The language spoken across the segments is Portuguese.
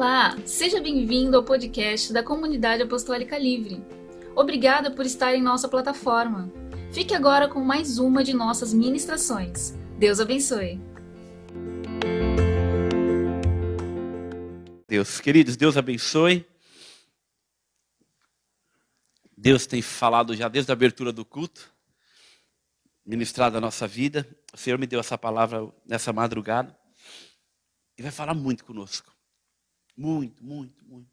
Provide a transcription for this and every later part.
Olá, seja bem-vindo ao podcast da Comunidade Apostólica Livre. Obrigada por estar em nossa plataforma. Fique agora com mais uma de nossas ministrações. Deus abençoe. Deus, queridos, Deus abençoe. Deus tem falado já desde a abertura do culto, ministrado a nossa vida. O Senhor me deu essa palavra nessa madrugada e vai falar muito conosco. Muito, muito, muito.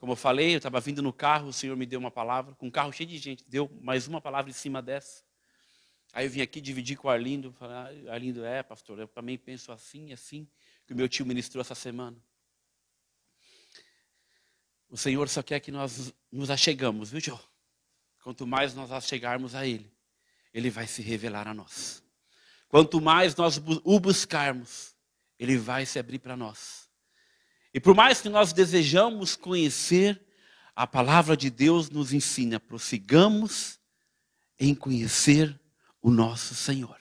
Como eu falei, eu estava vindo no carro, o Senhor me deu uma palavra, com um carro cheio de gente, deu mais uma palavra em cima dessa. Aí eu vim aqui dividir com o Arlindo, ah, Arlindo, é, pastor, eu também penso assim, assim, que o meu tio ministrou essa semana. O Senhor só quer que nós nos achegamos, viu, Joe? Quanto mais nós achegarmos a Ele, Ele vai se revelar a nós. Quanto mais nós o buscarmos, Ele vai se abrir para nós. E por mais que nós desejamos conhecer, a palavra de Deus nos ensina, prossigamos em conhecer o nosso Senhor.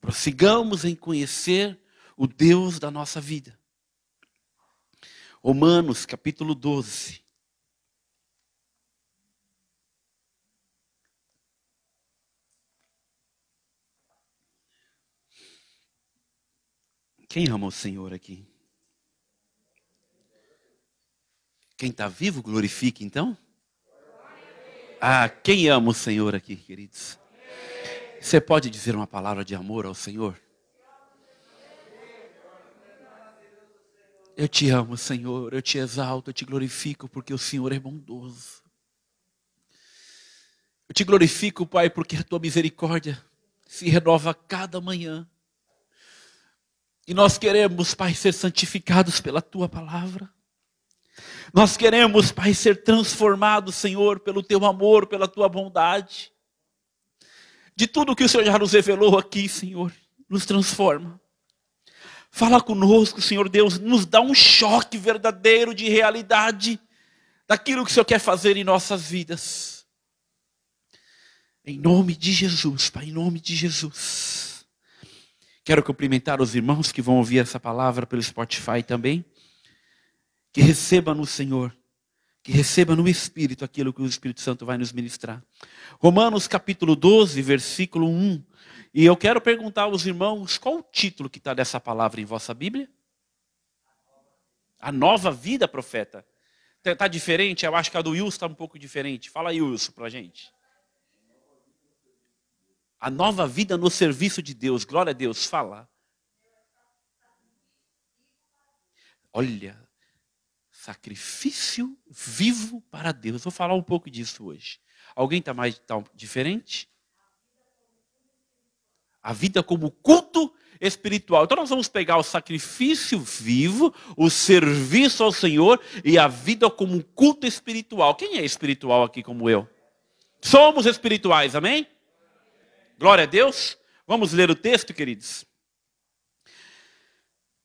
Prossigamos em conhecer o Deus da nossa vida. Romanos capítulo 12. Quem ama o Senhor aqui? Quem está vivo, glorifique então. Ah, quem ama o Senhor aqui, queridos? Você pode dizer uma palavra de amor ao Senhor? Eu te amo, Senhor, eu te exalto, eu te glorifico, porque o Senhor é bondoso. Eu te glorifico, Pai, porque a tua misericórdia se renova cada manhã. E nós queremos, Pai, ser santificados pela tua palavra. Nós queremos, Pai, ser transformados, Senhor, pelo teu amor, pela tua bondade. De tudo que o Senhor já nos revelou aqui, Senhor, nos transforma. Fala conosco, Senhor Deus, nos dá um choque verdadeiro de realidade daquilo que o Senhor quer fazer em nossas vidas. Em nome de Jesus, Pai, em nome de Jesus. Quero cumprimentar os irmãos que vão ouvir essa palavra pelo Spotify também que receba no Senhor, que receba no Espírito aquilo que o Espírito Santo vai nos ministrar. Romanos capítulo 12, versículo 1. E eu quero perguntar aos irmãos qual o título que está dessa palavra em vossa Bíblia? A nova vida, profeta. Está tá diferente? Eu acho que a do Wilson está um pouco diferente. Fala aí, Wilson, para a gente. A nova vida no serviço de Deus. Glória a Deus. Fala. Olha, sacrifício vivo para Deus. Vou falar um pouco disso hoje. Alguém está mais tá diferente? A vida como culto espiritual. Então nós vamos pegar o sacrifício vivo, o serviço ao Senhor e a vida como culto espiritual. Quem é espiritual aqui como eu? Somos espirituais, amém? Glória a Deus. Vamos ler o texto, queridos.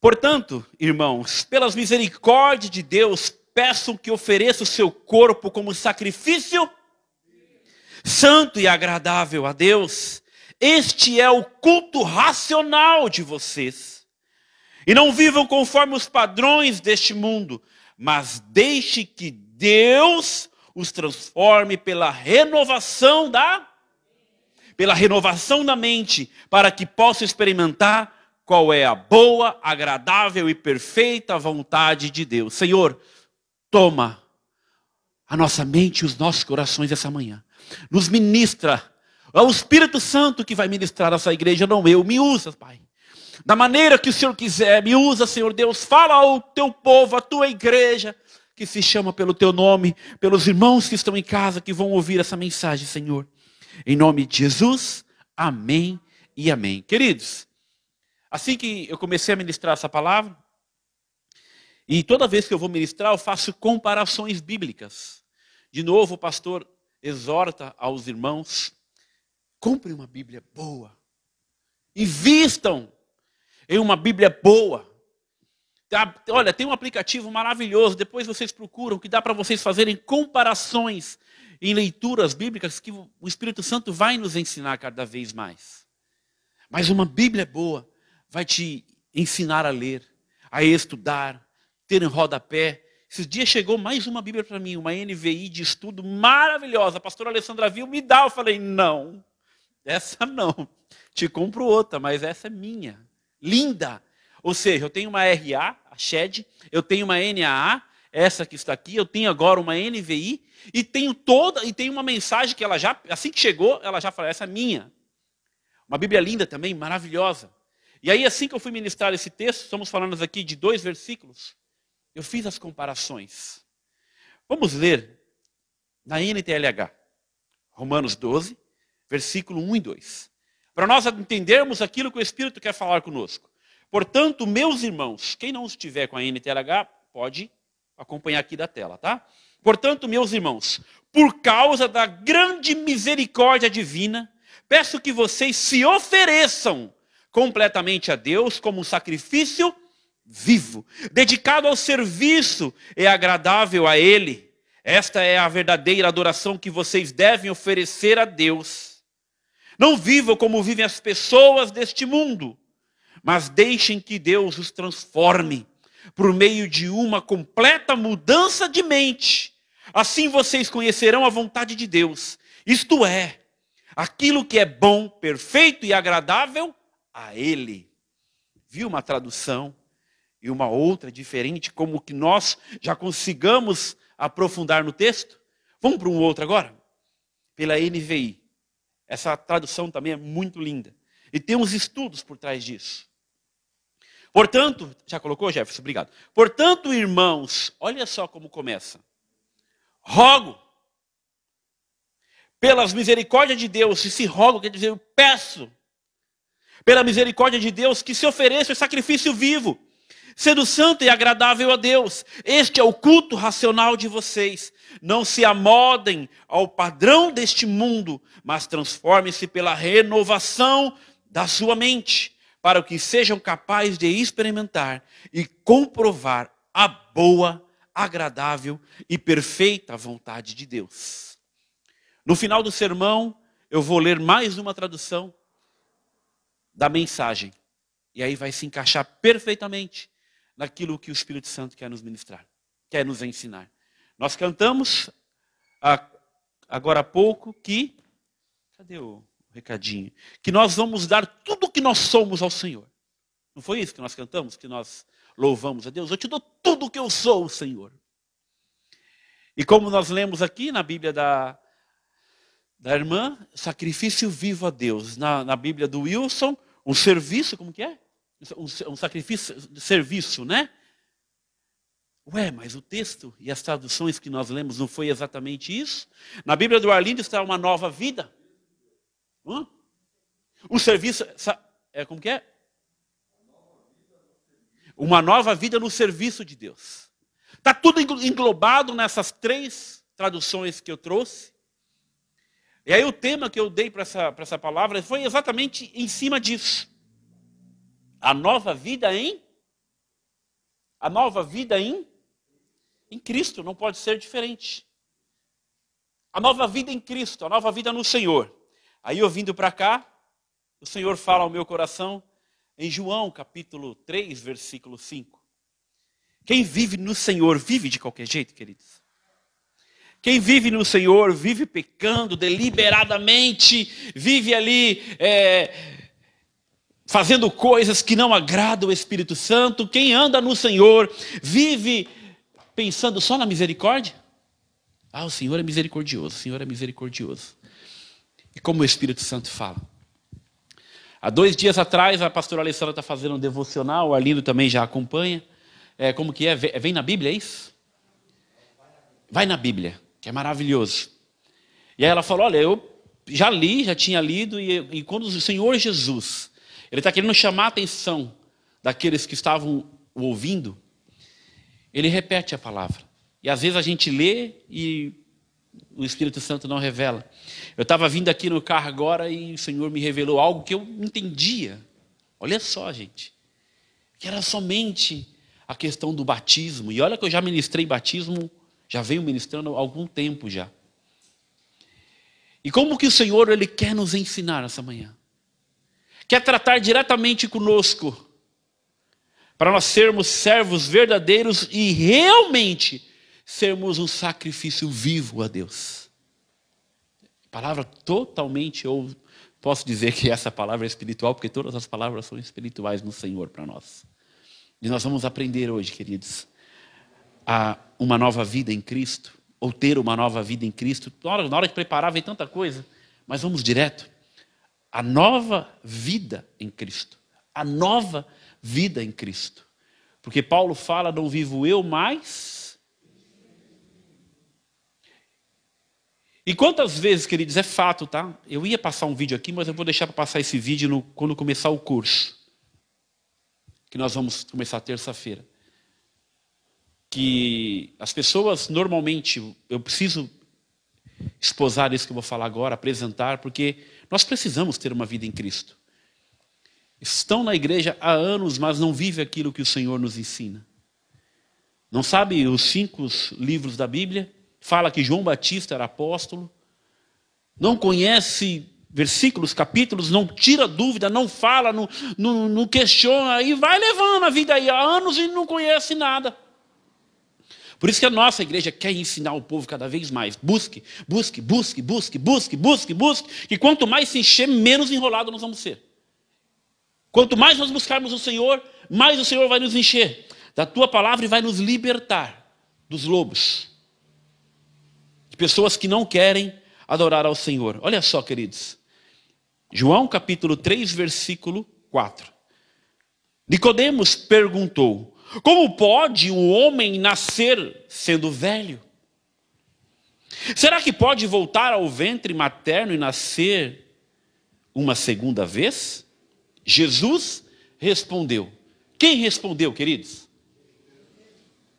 Portanto, irmãos, pelas misericórdias de Deus, peço que ofereça o seu corpo como sacrifício santo e agradável a Deus. Este é o culto racional de vocês. E não vivam conforme os padrões deste mundo, mas deixe que Deus os transforme pela renovação da pela renovação da mente, para que possa experimentar qual é a boa, agradável e perfeita vontade de Deus. Senhor, toma a nossa mente e os nossos corações essa manhã. Nos ministra. É o Espírito Santo que vai ministrar essa igreja, não eu. Me usa, Pai. Da maneira que o Senhor quiser, me usa, Senhor Deus. Fala ao teu povo, à tua igreja, que se chama pelo teu nome, pelos irmãos que estão em casa, que vão ouvir essa mensagem, Senhor. Em nome de Jesus, amém e amém. Queridos, Assim que eu comecei a ministrar essa palavra, e toda vez que eu vou ministrar, eu faço comparações bíblicas. De novo, o pastor exorta aos irmãos: compre uma Bíblia boa, invistam em uma Bíblia boa. Tá, olha, tem um aplicativo maravilhoso, depois vocês procuram, que dá para vocês fazerem comparações em leituras bíblicas que o Espírito Santo vai nos ensinar cada vez mais. Mas uma Bíblia boa vai te ensinar a ler, a estudar, ter em rodapé. Esses dias chegou mais uma Bíblia para mim, uma NVI de estudo maravilhosa. A pastora Alessandra viu, me dá. Eu falei, não, essa não. Te compro outra, mas essa é minha. Linda. Ou seja, eu tenho uma RA, a SHED, eu tenho uma NAA, essa que está aqui, eu tenho agora uma NVI, e tenho toda, e tem uma mensagem que ela já, assim que chegou, ela já falou, essa é minha. Uma Bíblia linda também, maravilhosa. E aí, assim que eu fui ministrar esse texto, estamos falando aqui de dois versículos, eu fiz as comparações. Vamos ler na NTLH, Romanos 12, versículo 1 e 2. Para nós entendermos aquilo que o Espírito quer falar conosco. Portanto, meus irmãos, quem não estiver com a NTLH, pode acompanhar aqui da tela, tá? Portanto, meus irmãos, por causa da grande misericórdia divina, peço que vocês se ofereçam completamente a Deus como um sacrifício vivo, dedicado ao serviço e agradável a Ele. Esta é a verdadeira adoração que vocês devem oferecer a Deus. Não vivam como vivem as pessoas deste mundo, mas deixem que Deus os transforme por meio de uma completa mudança de mente. Assim vocês conhecerão a vontade de Deus, isto é, aquilo que é bom, perfeito e agradável a Ele. Viu uma tradução e uma outra diferente, como que nós já consigamos aprofundar no texto? Vamos para um outro agora? Pela NVI. Essa tradução também é muito linda. E tem uns estudos por trás disso. Portanto, já colocou, Jefferson? Obrigado. Portanto, irmãos, olha só como começa. Rogo, pelas misericórdias de Deus, e se rogo, quer dizer, eu peço, pela misericórdia de Deus, que se ofereça o sacrifício vivo, sendo santo e agradável a Deus. Este é o culto racional de vocês. Não se amodem ao padrão deste mundo, mas transformem-se pela renovação da sua mente para que sejam capazes de experimentar e comprovar a boa, agradável e perfeita vontade de Deus. No final do sermão, eu vou ler mais uma tradução da mensagem. E aí vai se encaixar perfeitamente naquilo que o Espírito Santo quer nos ministrar, quer nos ensinar. Nós cantamos agora há pouco que. Cadê o recadinho. Que nós vamos dar tudo o que nós somos ao Senhor. Não foi isso que nós cantamos? Que nós louvamos a Deus? Eu te dou tudo o que eu sou, Senhor. E como nós lemos aqui na Bíblia da, da irmã, sacrifício vivo a Deus. Na, na Bíblia do Wilson, um serviço, como que é? Um, um sacrifício de serviço, né? Ué, mas o texto e as traduções que nós lemos não foi exatamente isso? Na Bíblia do Arlindo está uma nova vida. Hã? O serviço. É, como que é? Uma nova vida no serviço de Deus. Está tudo englobado nessas três traduções que eu trouxe. E aí o tema que eu dei para essa, essa palavra foi exatamente em cima disso. A nova vida em. A nova vida em. Em Cristo, não pode ser diferente. A nova vida em Cristo, a nova vida no Senhor. Aí eu vindo para cá, o Senhor fala ao meu coração em João capítulo 3, versículo 5. Quem vive no Senhor vive de qualquer jeito, queridos. Quem vive no Senhor vive pecando deliberadamente, vive ali é, fazendo coisas que não agradam o Espírito Santo. Quem anda no Senhor vive pensando só na misericórdia. Ah, o Senhor é misericordioso, o Senhor é misericordioso. E como o Espírito Santo fala. Há dois dias atrás, a pastora Alessandra está fazendo um devocional, o Arlindo também já acompanha. É, como que é? Vem na Bíblia, é isso? Vai na Bíblia, que é maravilhoso. E aí ela falou: Olha, eu já li, já tinha lido, e, e quando o Senhor Jesus, Ele está querendo chamar a atenção daqueles que estavam ouvindo, Ele repete a palavra. E às vezes a gente lê e o Espírito Santo não revela. Eu estava vindo aqui no carro agora e o Senhor me revelou algo que eu entendia. Olha só, gente. Que era somente a questão do batismo. E olha que eu já ministrei batismo, já venho ministrando há algum tempo já. E como que o Senhor ele quer nos ensinar essa manhã? Quer tratar diretamente conosco. para nós sermos servos verdadeiros e realmente sermos um sacrifício vivo a Deus. Palavra totalmente, ou posso dizer que essa palavra é espiritual, porque todas as palavras são espirituais no Senhor para nós. E nós vamos aprender hoje, queridos, a uma nova vida em Cristo, ou ter uma nova vida em Cristo. Na hora, na hora de preparar, vem tanta coisa, mas vamos direto. A nova vida em Cristo. A nova vida em Cristo. Porque Paulo fala: não vivo eu mais. E quantas vezes, queridos, é fato, tá? Eu ia passar um vídeo aqui, mas eu vou deixar para passar esse vídeo no, quando começar o curso. Que nós vamos começar terça-feira que as pessoas normalmente, eu preciso esposar isso que eu vou falar agora, apresentar, porque nós precisamos ter uma vida em Cristo. Estão na igreja há anos, mas não vivem aquilo que o Senhor nos ensina. Não sabe os cinco livros da Bíblia? Fala que João Batista era apóstolo. Não conhece versículos, capítulos, não tira dúvida, não fala, não, não, não questiona, e vai levando a vida aí há anos e não conhece nada. Por isso que a nossa igreja quer ensinar o povo cada vez mais. Busque, busque, busque, busque, busque, busque, busque. E quanto mais se encher, menos enrolado nós vamos ser. Quanto mais nós buscarmos o Senhor, mais o Senhor vai nos encher da tua palavra e vai nos libertar dos lobos. De pessoas que não querem adorar ao Senhor. Olha só, queridos. João capítulo 3, versículo 4. Nicodemos perguntou: como pode um homem nascer sendo velho? Será que pode voltar ao ventre materno e nascer uma segunda vez? Jesus respondeu. Quem respondeu, queridos?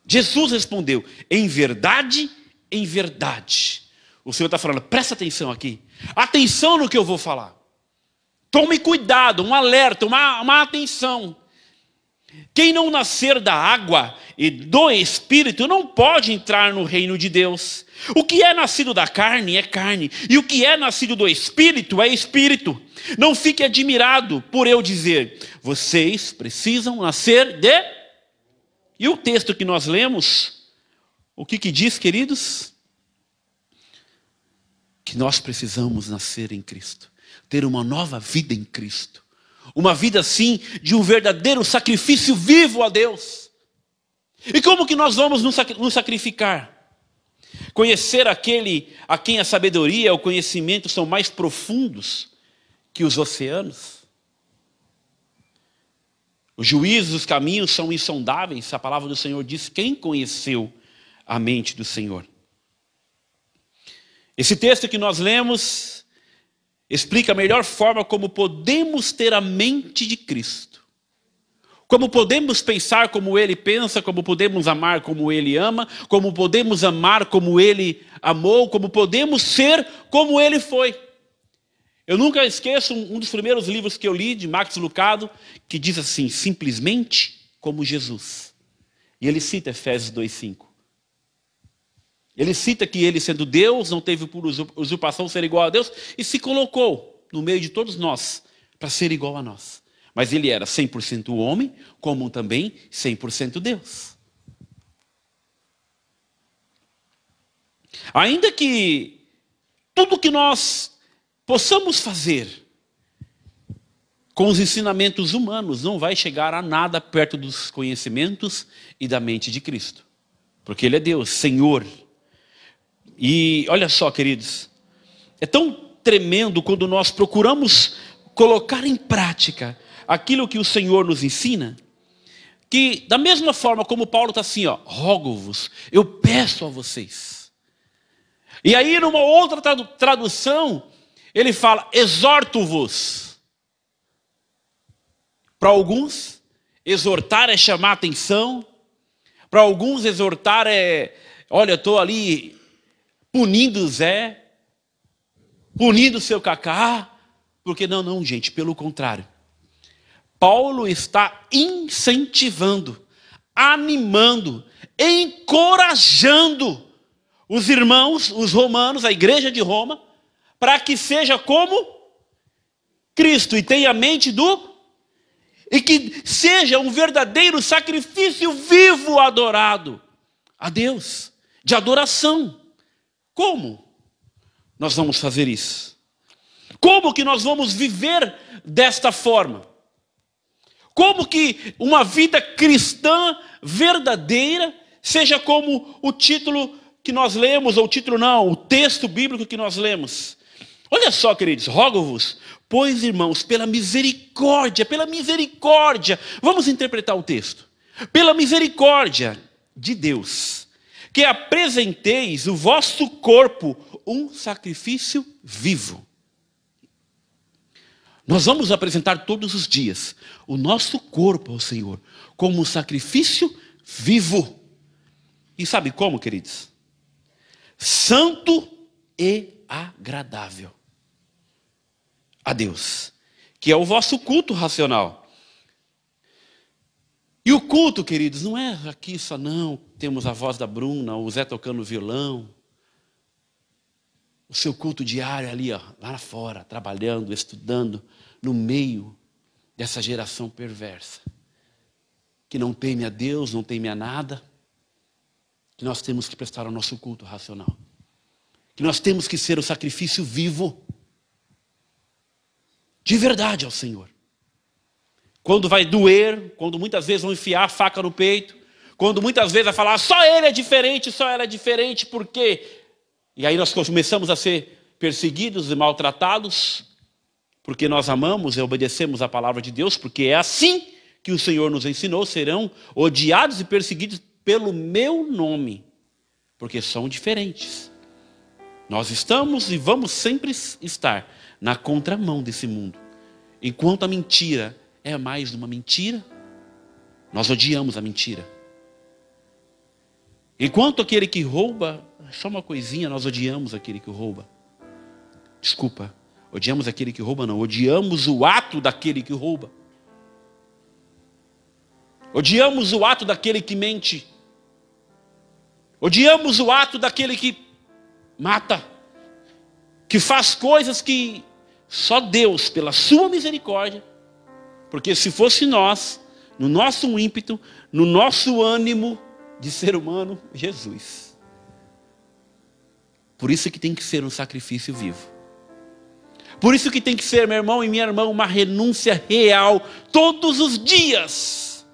Jesus respondeu: em verdade, em verdade. O Senhor está falando, presta atenção aqui. Atenção no que eu vou falar. Tome cuidado, um alerta, uma, uma atenção. Quem não nascer da água e do espírito não pode entrar no reino de Deus. O que é nascido da carne é carne, e o que é nascido do espírito é espírito. Não fique admirado por eu dizer, vocês precisam nascer de. E o texto que nós lemos, o que, que diz, queridos? Que nós precisamos nascer em Cristo, ter uma nova vida em Cristo. Uma vida assim de um verdadeiro sacrifício vivo a Deus. E como que nós vamos nos sacrificar? Conhecer aquele a quem a sabedoria o conhecimento são mais profundos que os oceanos? Os juízos, os caminhos são insondáveis. A palavra do Senhor diz: quem conheceu a mente do Senhor? Esse texto que nós lemos explica a melhor forma como podemos ter a mente de Cristo. Como podemos pensar como ele pensa, como podemos amar como ele ama, como podemos amar como ele amou, como podemos ser como ele foi. Eu nunca esqueço um dos primeiros livros que eu li, de Max Lucado, que diz assim: simplesmente como Jesus. E ele cita Efésios 2,5. Ele cita que ele, sendo Deus, não teve por usurpação ser igual a Deus e se colocou no meio de todos nós para ser igual a nós. Mas ele era 100% homem, como também 100% Deus. Ainda que tudo que nós possamos fazer com os ensinamentos humanos não vai chegar a nada perto dos conhecimentos e da mente de Cristo. Porque ele é Deus, Senhor, e olha só, queridos, é tão tremendo quando nós procuramos colocar em prática aquilo que o Senhor nos ensina, que da mesma forma como Paulo está assim, ó, rogo-vos, eu peço a vocês. E aí, numa outra tradução, ele fala, exorto-vos. Para alguns, exortar é chamar atenção. Para alguns, exortar é, olha, estou ali punindo Zé, punindo seu Cacá, porque não, não, gente, pelo contrário. Paulo está incentivando, animando, encorajando os irmãos, os romanos, a igreja de Roma, para que seja como Cristo e tenha a mente do e que seja um verdadeiro sacrifício vivo adorado a Deus, de adoração. Como nós vamos fazer isso? Como que nós vamos viver desta forma? Como que uma vida cristã verdadeira seja como o título que nós lemos, ou o título não, o texto bíblico que nós lemos. Olha só, queridos, rogo-vos, pois irmãos, pela misericórdia, pela misericórdia, vamos interpretar o texto. Pela misericórdia de Deus, que apresenteis o vosso corpo um sacrifício vivo. Nós vamos apresentar todos os dias o nosso corpo ao Senhor como um sacrifício vivo. E sabe como, queridos? Santo e agradável a Deus, que é o vosso culto racional. E o culto, queridos, não é aqui só não, temos a voz da Bruna, o Zé tocando violão. O seu culto diário ali, ó, lá fora, trabalhando, estudando, no meio dessa geração perversa, que não teme a Deus, não teme a nada, que nós temos que prestar o nosso culto racional, que nós temos que ser o sacrifício vivo, de verdade ao Senhor. Quando vai doer, quando muitas vezes vão enfiar a faca no peito, quando muitas vezes vai falar, só ele é diferente, só ela é diferente, por quê? E aí nós começamos a ser perseguidos e maltratados, porque nós amamos e obedecemos a palavra de Deus, porque é assim que o Senhor nos ensinou, serão odiados e perseguidos pelo meu nome, porque são diferentes. Nós estamos e vamos sempre estar na contramão desse mundo. Enquanto a mentira é mais uma mentira, nós odiamos a mentira. Enquanto aquele que rouba, só uma coisinha, nós odiamos aquele que rouba. Desculpa, Odiamos aquele que rouba, não. Odiamos o ato daquele que rouba. Odiamos o ato daquele que mente. Odiamos o ato daquele que mata. Que faz coisas que só Deus, pela sua misericórdia, porque se fosse nós, no nosso ímpeto, no nosso ânimo de ser humano, Jesus. Por isso que tem que ser um sacrifício vivo. Por isso que tem que ser, meu irmão e minha irmã, uma renúncia real todos os dias.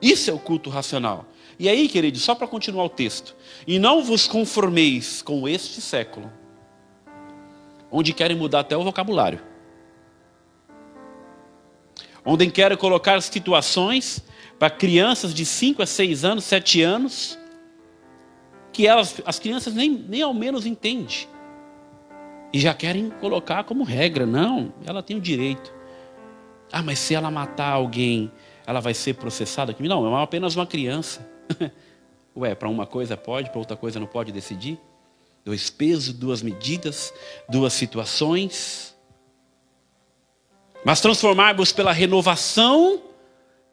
Isso é o culto racional. E aí, querido, só para continuar o texto. E não vos conformeis com este século, onde querem mudar até o vocabulário. Onde querem colocar situações para crianças de 5 a 6 anos, 7 anos, que elas, as crianças nem, nem ao menos entendem. E já querem colocar como regra. Não, ela tem o direito. Ah, mas se ela matar alguém, ela vai ser processada? Não, é apenas uma criança. Ué, para uma coisa pode, para outra coisa não pode decidir? Dois pesos, duas medidas, duas situações. Mas transformarmos pela renovação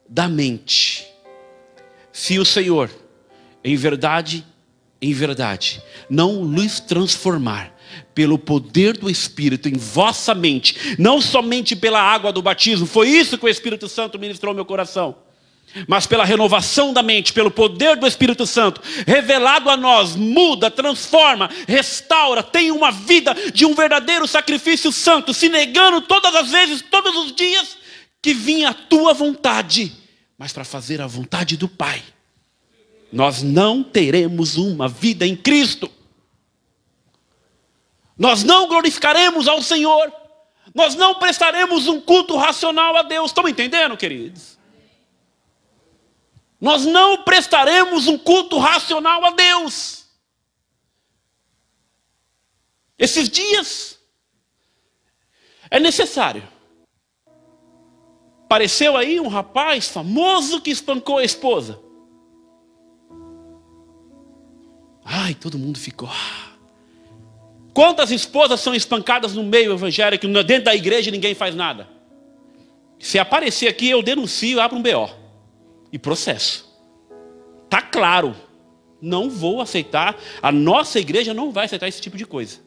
da mente. Se o Senhor, em verdade, em verdade, não lhes transformar pelo poder do Espírito em vossa mente, não somente pela água do batismo, foi isso que o Espírito Santo ministrou ao meu coração, mas pela renovação da mente, pelo poder do Espírito Santo, revelado a nós, muda, transforma, restaura, tem uma vida de um verdadeiro sacrifício santo, se negando todas as vezes, todos os dias, que vinha a tua vontade, mas para fazer a vontade do Pai. Nós não teremos uma vida em Cristo nós não glorificaremos ao Senhor, nós não prestaremos um culto racional a Deus. Estão entendendo, queridos? Nós não prestaremos um culto racional a Deus. Esses dias é necessário. Apareceu aí um rapaz famoso que espancou a esposa. Ai, todo mundo ficou. Quantas esposas são espancadas no meio evangélico, dentro da igreja ninguém faz nada? Se aparecer aqui, eu denuncio, abro um BO. E processo. Tá claro. Não vou aceitar, a nossa igreja não vai aceitar esse tipo de coisa.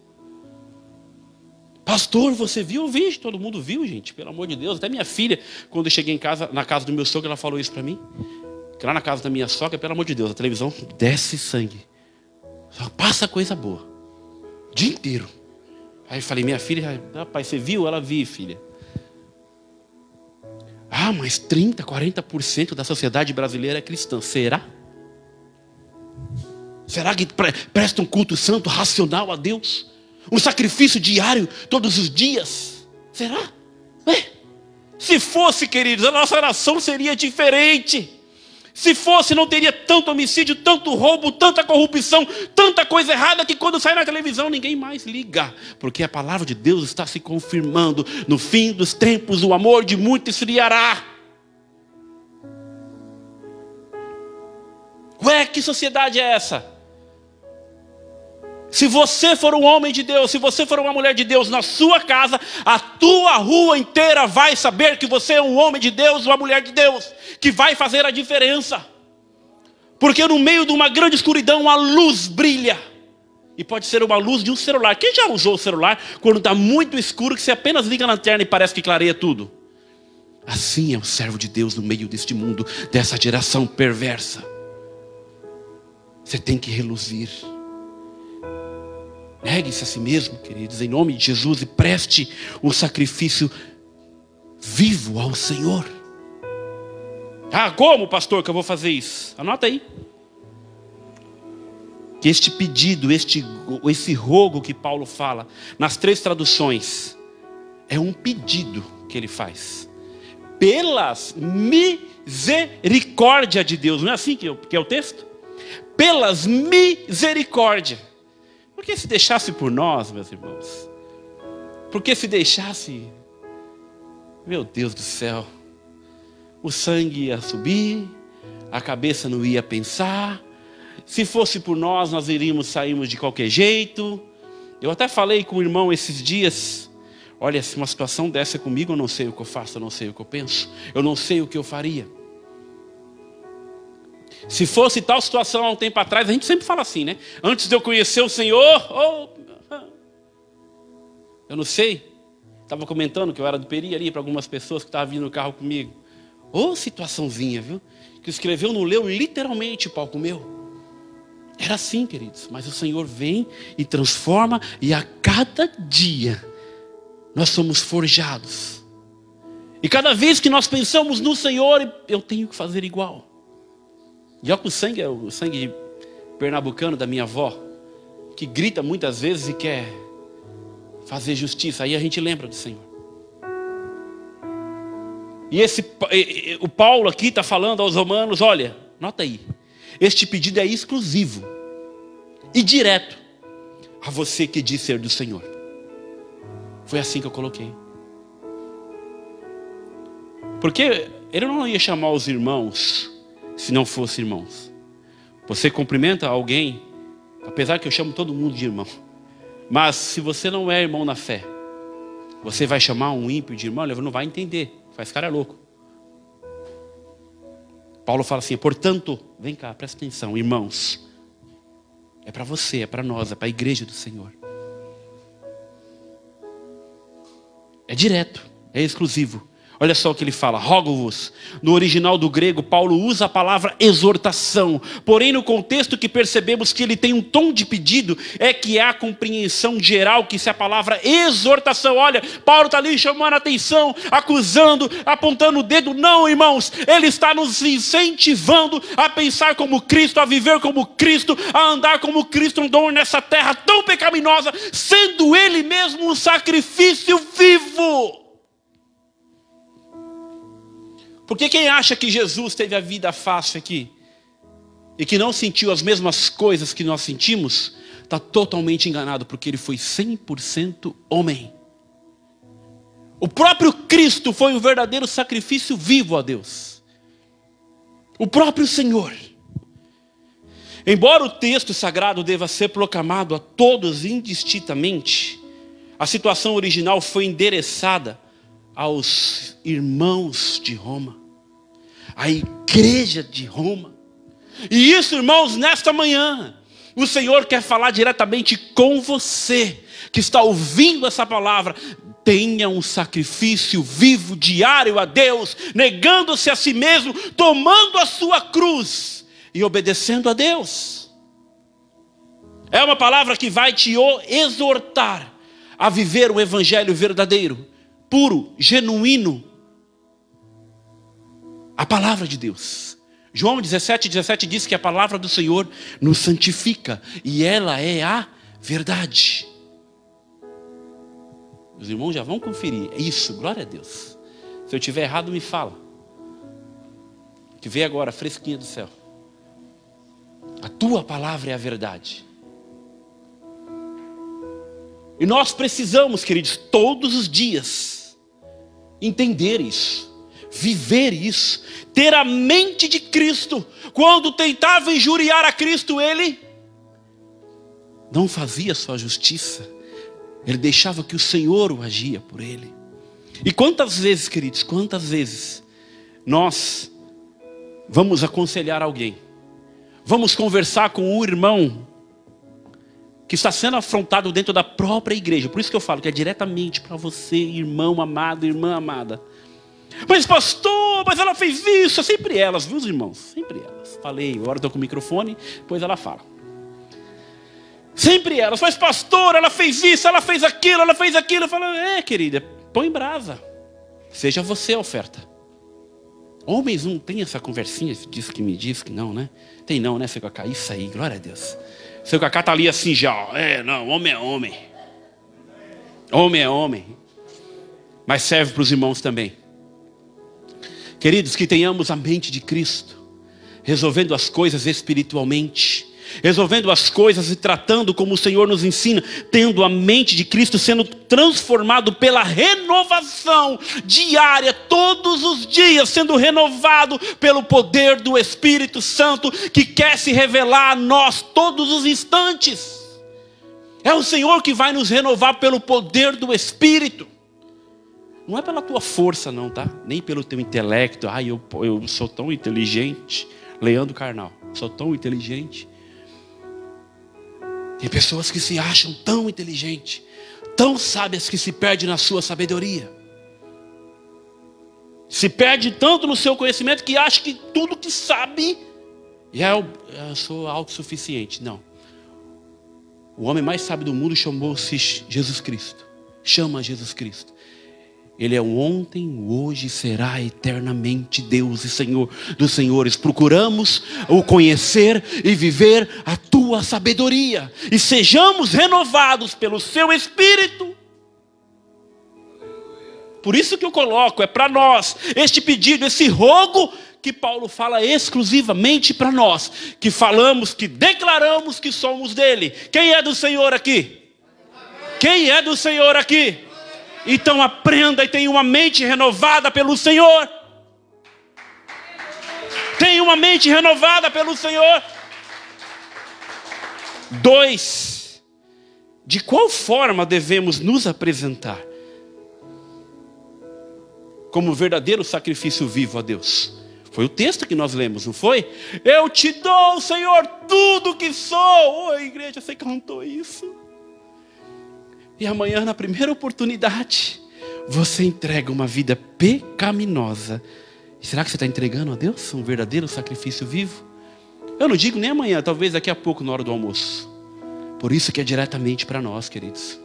Pastor, você viu o vídeo? Todo mundo viu, gente, pelo amor de Deus. Até minha filha, quando eu cheguei em casa, na casa do meu sogro, ela falou isso para mim. Que lá na casa da minha sogra, pelo amor de Deus, a televisão desce sangue. Só passa coisa boa. O dia inteiro. Aí eu falei, minha filha, rapaz, você viu? Ela viu, filha. Ah, mas 30, 40% da sociedade brasileira é cristã. Será? Será que presta um culto santo, racional a Deus? Um sacrifício diário, todos os dias? Será? É. Se fosse, queridos, a nossa nação seria diferente. Se fosse, não teria tanto homicídio, tanto roubo, tanta corrupção, tanta coisa errada que quando sai na televisão ninguém mais liga. Porque a palavra de Deus está se confirmando. No fim dos tempos, o amor de muitos esfriará. Ué, que sociedade é essa? Se você for um homem de Deus, se você for uma mulher de Deus na sua casa, a tua rua inteira vai saber que você é um homem de Deus, uma mulher de Deus, que vai fazer a diferença. Porque no meio de uma grande escuridão a luz brilha. E pode ser uma luz de um celular. Quem já usou o celular quando está muito escuro, que você apenas liga a lanterna e parece que clareia tudo? Assim é o servo de Deus no meio deste mundo, dessa geração perversa. Você tem que reluzir. Negue-se a si mesmo, queridos, em nome de Jesus, e preste um sacrifício vivo ao Senhor. Ah, como, pastor, que eu vou fazer isso? Anota aí. Que este pedido, este, esse rogo que Paulo fala, nas três traduções, é um pedido que ele faz. Pelas misericórdia de Deus, não é assim que é o texto? Pelas misericórdia porque se deixasse por nós, meus irmãos, porque se deixasse, meu Deus do céu, o sangue ia subir, a cabeça não ia pensar, se fosse por nós, nós iríamos sairmos de qualquer jeito. Eu até falei com o irmão esses dias, olha, se uma situação dessa comigo, eu não sei o que eu faço, eu não sei o que eu penso, eu não sei o que eu faria. Se fosse tal situação há um tempo atrás, a gente sempre fala assim, né? Antes de eu conhecer o Senhor, oh, eu não sei. Estava comentando que eu era do Peri ali para algumas pessoas que estavam vindo no carro comigo. Ô oh, situaçãozinha, viu? Que escreveu, não leu literalmente o palco meu. Era assim, queridos. Mas o Senhor vem e transforma, e a cada dia nós somos forjados. E cada vez que nós pensamos no Senhor, eu tenho que fazer igual. E o sangue é o sangue pernambucano da minha avó, que grita muitas vezes e quer fazer justiça. Aí a gente lembra do Senhor. E esse, o Paulo aqui está falando aos romanos: olha, nota aí, este pedido é exclusivo e direto a você que diz ser do Senhor. Foi assim que eu coloquei. Porque ele não ia chamar os irmãos se não fosse irmãos. Você cumprimenta alguém, apesar que eu chamo todo mundo de irmão. Mas se você não é irmão na fé, você vai chamar um ímpio de irmão, ele não vai entender. Faz cara louco. Paulo fala assim: portanto, vem cá, presta atenção, irmãos. É para você, é para nós, é para a igreja do Senhor. É direto, é exclusivo. Olha só o que ele fala: rogo-vos. No original do grego, Paulo usa a palavra exortação. Porém, no contexto que percebemos que ele tem um tom de pedido, é que há compreensão geral que se a palavra exortação, olha, Paulo está ali chamando a atenção, acusando, apontando o dedo. Não, irmãos, ele está nos incentivando a pensar como Cristo, a viver como Cristo, a andar como Cristo andou nessa terra tão pecaminosa, sendo ele mesmo um sacrifício vivo. Porque quem acha que Jesus teve a vida fácil aqui e que não sentiu as mesmas coisas que nós sentimos, está totalmente enganado, porque ele foi 100% homem. O próprio Cristo foi um verdadeiro sacrifício vivo a Deus. O próprio Senhor. Embora o texto sagrado deva ser proclamado a todos indistintamente, a situação original foi endereçada aos irmãos de Roma a igreja de Roma. E isso, irmãos, nesta manhã, O Senhor quer falar diretamente com você, que está ouvindo essa palavra. Tenha um sacrifício vivo, diário a Deus, negando-se a si mesmo, tomando a sua cruz e obedecendo a Deus. É uma palavra que vai te exortar a viver o evangelho verdadeiro, puro, genuíno. A palavra de Deus. João 17, 17 diz que a palavra do Senhor nos santifica e ela é a verdade. Os irmãos já vão conferir. É isso, glória a Deus. Se eu tiver errado, me fala. Que vem agora, fresquinha do céu. A tua palavra é a verdade. E nós precisamos, queridos, todos os dias, entender isso, viver isso, ter a mente de Cristo. Quando tentava injuriar a Cristo, ele não fazia sua justiça, ele deixava que o Senhor o agia por ele. E quantas vezes, queridos, quantas vezes nós vamos aconselhar alguém, vamos conversar com um irmão que está sendo afrontado dentro da própria igreja, por isso que eu falo que é diretamente para você, irmão amado, irmã amada. Mas pastor, mas ela fez isso. Sempre elas, viu, irmãos? Sempre elas. Falei, agora estou com o microfone, depois ela fala. Sempre elas. Mas pastor, ela fez isso, ela fez aquilo, ela fez aquilo. Eu falo, é, querida, põe brasa. Seja você a oferta. Homens não tem essa conversinha, diz que me diz que não, né? Tem não, né, seu Cacá? Isso aí, glória a Deus. Seu Cacá está ali assim já, ó. é, não, homem é homem. Homem é homem. Mas serve para os irmãos também. Queridos, que tenhamos a mente de Cristo, resolvendo as coisas espiritualmente, resolvendo as coisas e tratando como o Senhor nos ensina, tendo a mente de Cristo sendo transformado pela renovação diária, todos os dias, sendo renovado pelo poder do Espírito Santo que quer se revelar a nós todos os instantes. É o Senhor que vai nos renovar pelo poder do Espírito. Não é pela tua força, não, tá? Nem pelo teu intelecto. Ah, eu, eu sou tão inteligente. Leandro Carnal, sou tão inteligente. Tem pessoas que se acham tão inteligentes, tão sábias que se perdem na sua sabedoria. Se perde tanto no seu conhecimento que acha que tudo que sabe é eu, eu sou autossuficiente. Não. O homem mais sábio do mundo chamou-se Jesus Cristo. Chama Jesus Cristo. Ele é o ontem, o hoje será eternamente Deus e Senhor dos senhores. Procuramos o conhecer e viver a tua sabedoria e sejamos renovados pelo seu espírito. Por isso que eu coloco, é para nós, este pedido, esse rogo que Paulo fala exclusivamente para nós, que falamos, que declaramos que somos dele. Quem é do Senhor aqui? Quem é do Senhor aqui? Então aprenda e tenha uma mente renovada pelo Senhor. Tenha uma mente renovada pelo Senhor. Dois, de qual forma devemos nos apresentar? Como verdadeiro sacrifício vivo a Deus. Foi o texto que nós lemos, não foi? Eu te dou, Senhor, tudo que sou. Oi, igreja, você cantou isso. E amanhã, na primeira oportunidade, você entrega uma vida pecaminosa. E será que você está entregando a Deus um verdadeiro sacrifício vivo? Eu não digo nem amanhã, talvez daqui a pouco, na hora do almoço. Por isso que é diretamente para nós, queridos.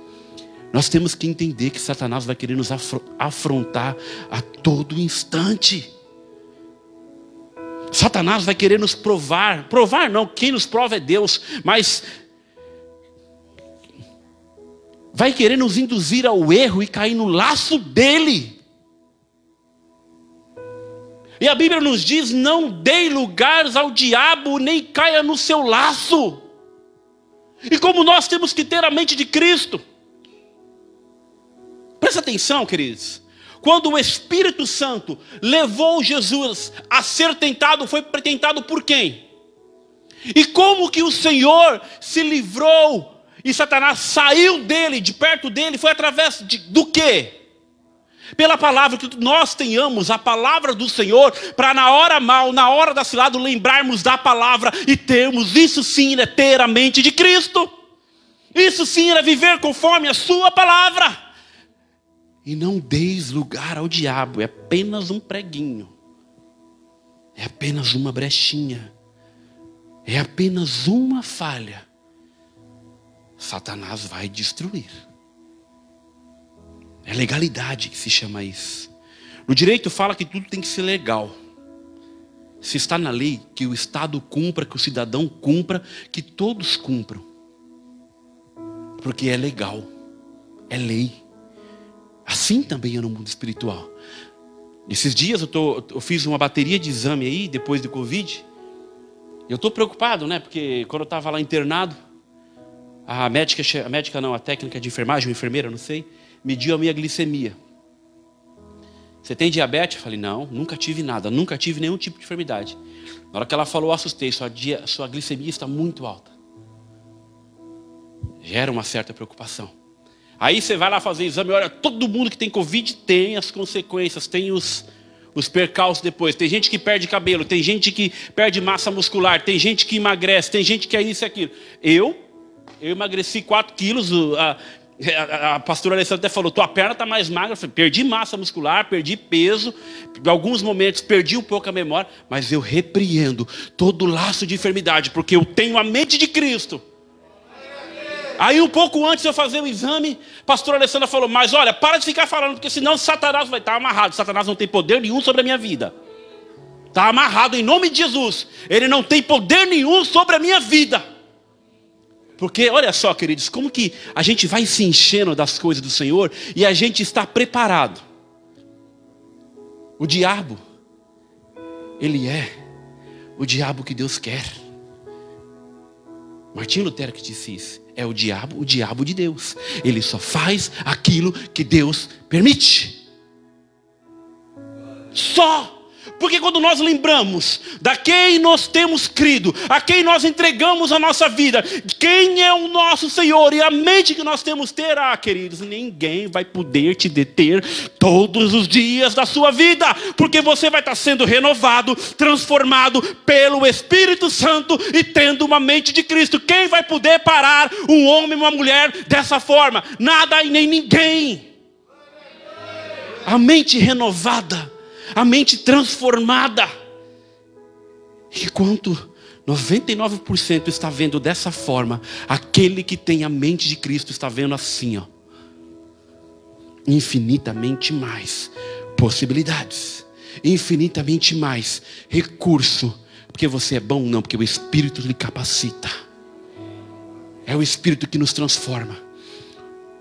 Nós temos que entender que Satanás vai querer nos afrontar a todo instante. Satanás vai querer nos provar, provar não, quem nos prova é Deus, mas vai querer nos induzir ao erro e cair no laço dele. E a Bíblia nos diz: não dê lugares ao diabo, nem caia no seu laço. E como nós temos que ter a mente de Cristo. Presta atenção, queridos. Quando o Espírito Santo levou Jesus a ser tentado, foi tentado por quem? E como que o Senhor se livrou e Satanás saiu dele, de perto dele, foi através de, do quê? Pela palavra, que nós tenhamos a palavra do Senhor, para na hora mal, na hora da cilada, lembrarmos da palavra e termos, isso sim é ter a mente de Cristo. Isso sim era viver conforme a Sua palavra. E não deis lugar ao diabo, é apenas um preguinho, é apenas uma brechinha, é apenas uma falha. Satanás vai destruir. É legalidade que se chama isso. No direito fala que tudo tem que ser legal. Se está na lei, que o Estado cumpra, que o cidadão cumpra, que todos cumpram. Porque é legal, é lei. Assim também é no mundo espiritual. Esses dias eu, tô, eu fiz uma bateria de exame aí, depois do Covid. Eu estou preocupado, né? Porque quando eu estava lá internado, a médica, a médica não, a técnica de enfermagem, a enfermeira, não sei, mediu a minha glicemia. Você tem diabetes? Eu falei, não, nunca tive nada, nunca tive nenhum tipo de enfermidade. Na hora que ela falou, eu assustei, sua, dia, sua glicemia está muito alta. Gera uma certa preocupação. Aí você vai lá fazer exame, olha, todo mundo que tem Covid tem as consequências, tem os, os percalços depois. Tem gente que perde cabelo, tem gente que perde massa muscular, tem gente que emagrece, tem gente que é isso e aquilo. Eu, eu emagreci 4 quilos, é, a, a pastora Alessandra até falou: tua perna está mais magra. Eu falei, perdi massa muscular, perdi peso, em alguns momentos perdi um pouco a memória, mas eu repreendo todo laço de enfermidade, porque eu tenho a mente de Cristo. Aí um pouco antes de eu fazer o exame, a pastora Alessandra falou: Mas olha, para de ficar falando, porque senão Satanás vai estar amarrado. Satanás não tem poder nenhum sobre a minha vida. Está amarrado em nome de Jesus. Ele não tem poder nenhum sobre a minha vida. Porque olha só, queridos, como que a gente vai se enchendo das coisas do Senhor e a gente está preparado. O diabo, ele é o diabo que Deus quer. Martim Lutero que disse isso. É o diabo, o diabo de Deus. Ele só faz aquilo que Deus permite. Só porque quando nós lembramos da quem nós temos crido, a quem nós entregamos a nossa vida, quem é o nosso Senhor e a mente que nós temos ter, ah, queridos, ninguém vai poder te deter todos os dias da sua vida, porque você vai estar sendo renovado, transformado pelo Espírito Santo e tendo uma mente de Cristo. Quem vai poder parar um homem e uma mulher dessa forma? Nada e nem ninguém. A mente renovada a mente transformada. Enquanto 99% está vendo dessa forma, aquele que tem a mente de Cristo está vendo assim, ó. Infinitamente mais possibilidades, infinitamente mais recurso, porque você é bom não, porque o Espírito lhe capacita. É o Espírito que nos transforma.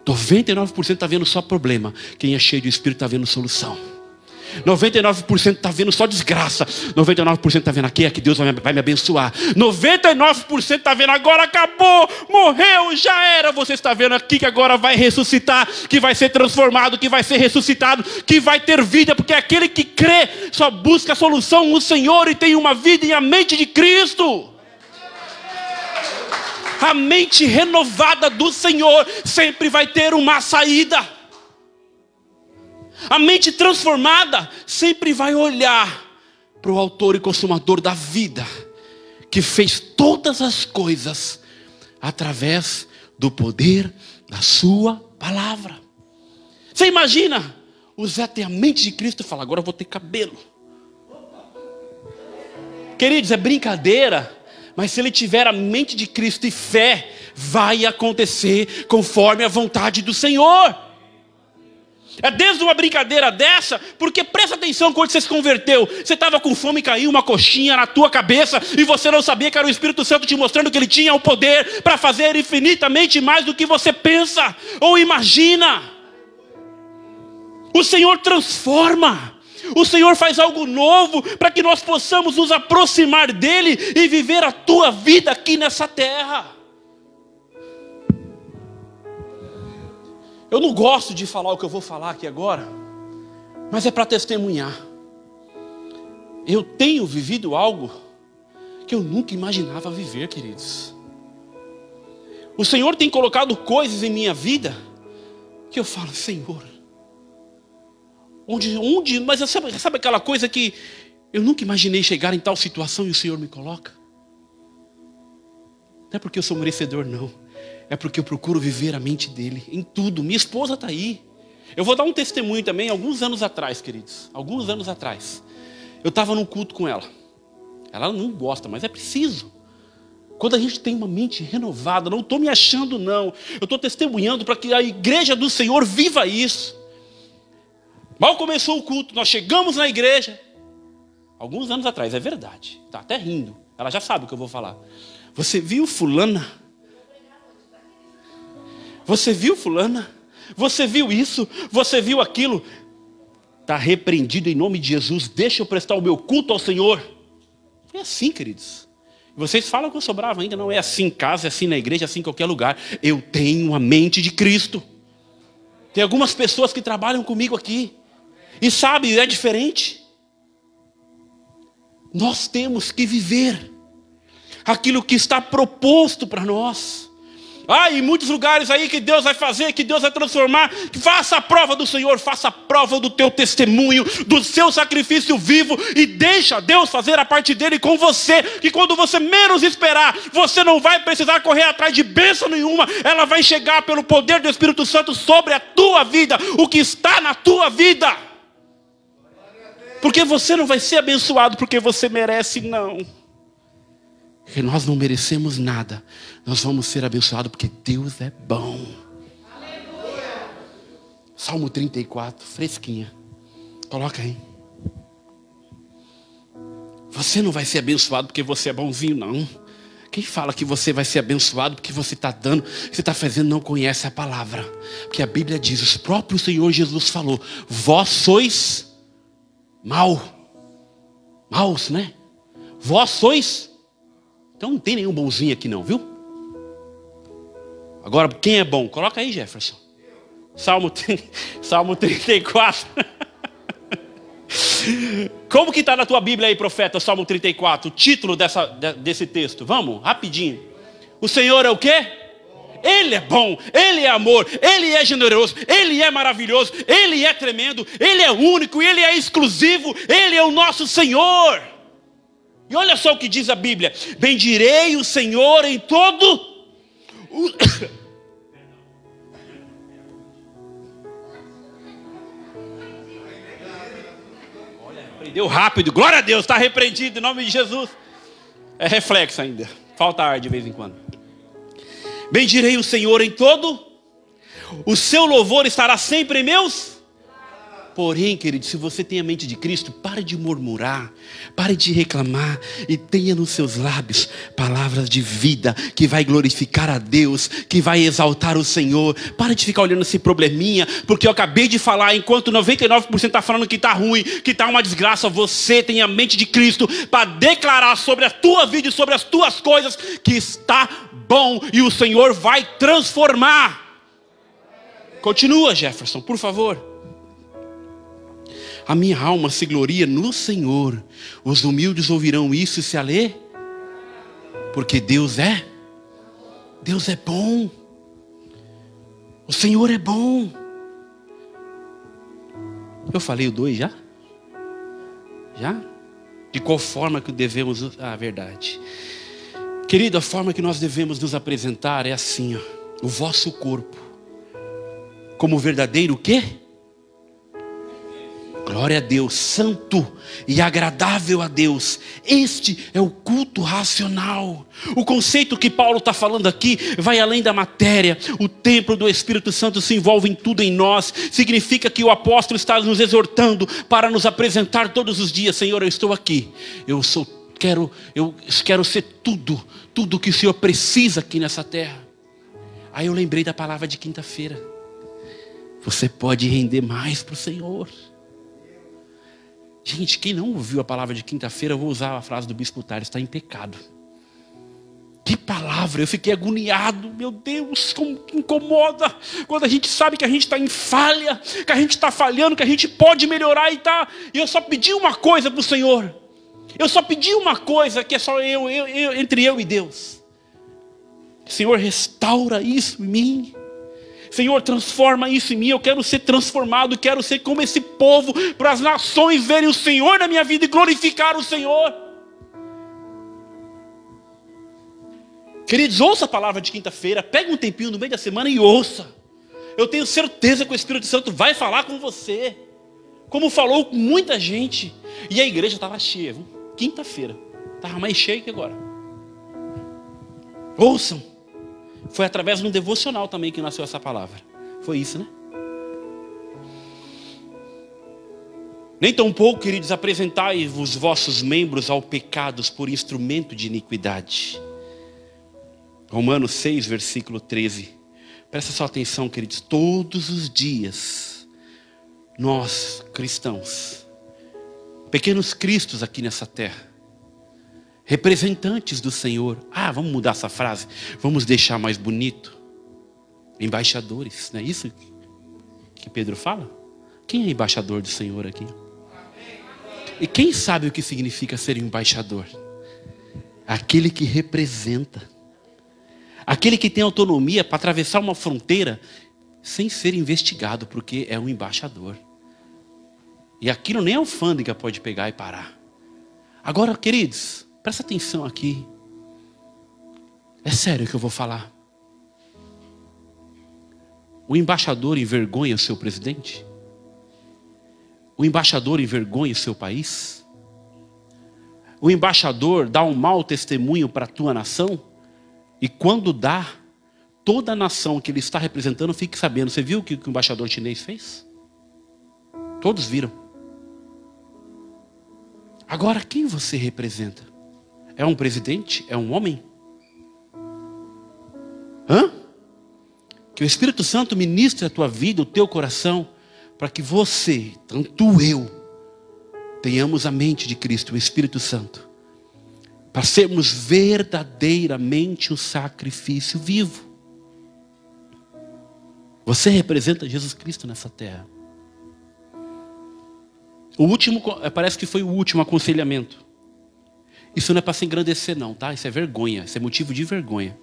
99% está vendo só problema. Quem é cheio de Espírito está vendo solução. 99% está vendo só desgraça. 99% está vendo aqui é que Deus vai me, abençoar. 99% está vendo agora acabou, morreu, já era. Você está vendo aqui que agora vai ressuscitar, que vai ser transformado, que vai ser ressuscitado, que vai ter vida, porque aquele que crê só busca a solução no Senhor e tem uma vida em a mente de Cristo. A mente renovada do Senhor sempre vai ter uma saída. A mente transformada sempre vai olhar para o autor e consumador da vida, que fez todas as coisas através do poder da sua palavra. Você imagina? O Zé tem a mente de Cristo e fala: agora eu vou ter cabelo. Queridos, é brincadeira, mas se ele tiver a mente de Cristo e fé, vai acontecer conforme a vontade do Senhor. É desde uma brincadeira dessa, porque presta atenção quando você se converteu. Você estava com fome e caiu uma coxinha na tua cabeça e você não sabia que era o Espírito Santo te mostrando que ele tinha o poder para fazer infinitamente mais do que você pensa ou imagina. O Senhor transforma. O Senhor faz algo novo para que nós possamos nos aproximar dele e viver a tua vida aqui nessa terra. Eu não gosto de falar o que eu vou falar aqui agora, mas é para testemunhar. Eu tenho vivido algo que eu nunca imaginava viver, queridos. O Senhor tem colocado coisas em minha vida que eu falo, Senhor, Onde, onde, mas sabe, sabe aquela coisa que eu nunca imaginei chegar em tal situação e o Senhor me coloca? Não é porque eu sou merecedor, não. É porque eu procuro viver a mente dele em tudo. Minha esposa está aí. Eu vou dar um testemunho também, alguns anos atrás, queridos. Alguns anos atrás. Eu estava num culto com ela. Ela não gosta, mas é preciso. Quando a gente tem uma mente renovada, não estou me achando, não. Eu estou testemunhando para que a igreja do Senhor viva isso. Mal começou o culto, nós chegamos na igreja. Alguns anos atrás, é verdade. Está até rindo. Ela já sabe o que eu vou falar. Você viu fulana? Você viu fulana? Você viu isso? Você viu aquilo? Está repreendido em nome de Jesus. Deixa eu prestar o meu culto ao Senhor. É assim, queridos. Vocês falam que eu sou bravo ainda, não é assim em casa, é assim na igreja, é assim em qualquer lugar. Eu tenho a mente de Cristo. Tem algumas pessoas que trabalham comigo aqui. E sabe, é diferente. Nós temos que viver aquilo que está proposto para nós. Ah, em muitos lugares aí que Deus vai fazer, que Deus vai transformar. Faça a prova do Senhor, faça a prova do teu testemunho, do seu sacrifício vivo e deixa Deus fazer a parte dele com você. Que quando você menos esperar, você não vai precisar correr atrás de bênção nenhuma. Ela vai chegar pelo poder do Espírito Santo sobre a tua vida, o que está na tua vida. Porque você não vai ser abençoado porque você merece, não. Porque nós não merecemos nada. Nós vamos ser abençoados porque Deus é bom. Aleluia. Salmo 34, fresquinha. Coloca aí. Você não vai ser abençoado porque você é bonzinho, não. Quem fala que você vai ser abençoado porque você está dando, você está fazendo, não conhece a palavra. Porque a Bíblia diz, o próprio Senhor Jesus falou: Vós sois mal. Maus, né? Vós sois então não tem nenhum bonzinho aqui não, viu? Agora, quem é bom? Coloca aí, Jefferson. Salmo, Salmo 34. Como que está na tua Bíblia aí, profeta, Salmo 34? O título dessa, desse texto. Vamos, rapidinho. O Senhor é o quê? Ele é bom, Ele é amor, Ele é generoso, Ele é maravilhoso, Ele é tremendo, Ele é único, Ele é exclusivo, Ele é o nosso Senhor. E olha só o que diz a Bíblia: bendirei o Senhor em todo o. Aprendeu rápido, glória a Deus, está repreendido em nome de Jesus. É reflexo ainda, falta ar de vez em quando. Bendirei o Senhor em todo, o seu louvor estará sempre em meus Porém, querido, se você tem a mente de Cristo, pare de murmurar, pare de reclamar e tenha nos seus lábios palavras de vida que vai glorificar a Deus, que vai exaltar o Senhor. Pare de ficar olhando esse probleminha, porque eu acabei de falar, enquanto 99% está falando que está ruim, que está uma desgraça, você tem a mente de Cristo para declarar sobre a tua vida e sobre as tuas coisas que está bom e o Senhor vai transformar. Continua, Jefferson, por favor. A minha alma se gloria no Senhor. Os humildes ouvirão isso e se alê. Porque Deus é. Deus é bom. O Senhor é bom. Eu falei o dois já? Já? De qual forma que devemos. Ah, verdade. Querido, a forma que nós devemos nos apresentar é assim, ó, o vosso corpo. Como verdadeiro o quê? Glória a Deus, santo e agradável a Deus. Este é o culto racional. O conceito que Paulo está falando aqui vai além da matéria. O templo do Espírito Santo se envolve em tudo em nós. Significa que o apóstolo está nos exortando para nos apresentar todos os dias. Senhor, eu estou aqui. Eu sou, quero, eu quero ser tudo, tudo que o Senhor precisa aqui nessa terra. Aí eu lembrei da palavra de quinta-feira. Você pode render mais para o Senhor. Gente, quem não ouviu a palavra de quinta-feira, eu vou usar a frase do bispo Tales, está em pecado. Que palavra, eu fiquei agoniado, meu Deus, como que incomoda quando a gente sabe que a gente está em falha, que a gente está falhando, que a gente pode melhorar e tá. E eu só pedi uma coisa para o Senhor. Eu só pedi uma coisa que é só eu, eu, eu, entre eu e Deus. Senhor, restaura isso em mim. Senhor, transforma isso em mim. Eu quero ser transformado, quero ser como esse povo, para as nações verem o Senhor na minha vida e glorificar o Senhor. Queridos, ouça a palavra de quinta-feira, pega um tempinho no meio da semana e ouça. Eu tenho certeza que o Espírito Santo vai falar com você, como falou com muita gente. E a igreja estava cheia, quinta-feira, estava mais cheia que agora. Ouçam. Foi através de um devocional também que nasceu essa palavra. Foi isso, né? Nem tão pouco, queridos, apresentai os vossos membros ao pecados por instrumento de iniquidade. Romanos 6, versículo 13. Presta só atenção, queridos. Todos os dias, nós, cristãos, pequenos cristos aqui nessa terra, representantes do Senhor. Ah, vamos mudar essa frase, vamos deixar mais bonito. Embaixadores, não é isso que Pedro fala? Quem é embaixador do Senhor aqui? E quem sabe o que significa ser embaixador? Aquele que representa, aquele que tem autonomia para atravessar uma fronteira sem ser investigado, porque é um embaixador. E aquilo nem a alfândega pode pegar e parar. Agora, queridos, Presta atenção aqui. É sério que eu vou falar. O embaixador envergonha o seu presidente? O embaixador envergonha o seu país? O embaixador dá um mau testemunho para a tua nação? E quando dá, toda a nação que ele está representando fique sabendo. Você viu o que o embaixador chinês fez? Todos viram. Agora, quem você representa? É um presidente? É um homem? Hã? Que o Espírito Santo ministre a tua vida, o teu coração, para que você, tanto eu, tenhamos a mente de Cristo, o Espírito Santo, para sermos verdadeiramente um sacrifício vivo. Você representa Jesus Cristo nessa terra. O último, parece que foi o último aconselhamento. Isso não é para se engrandecer, não, tá? Isso é vergonha, isso é motivo de vergonha.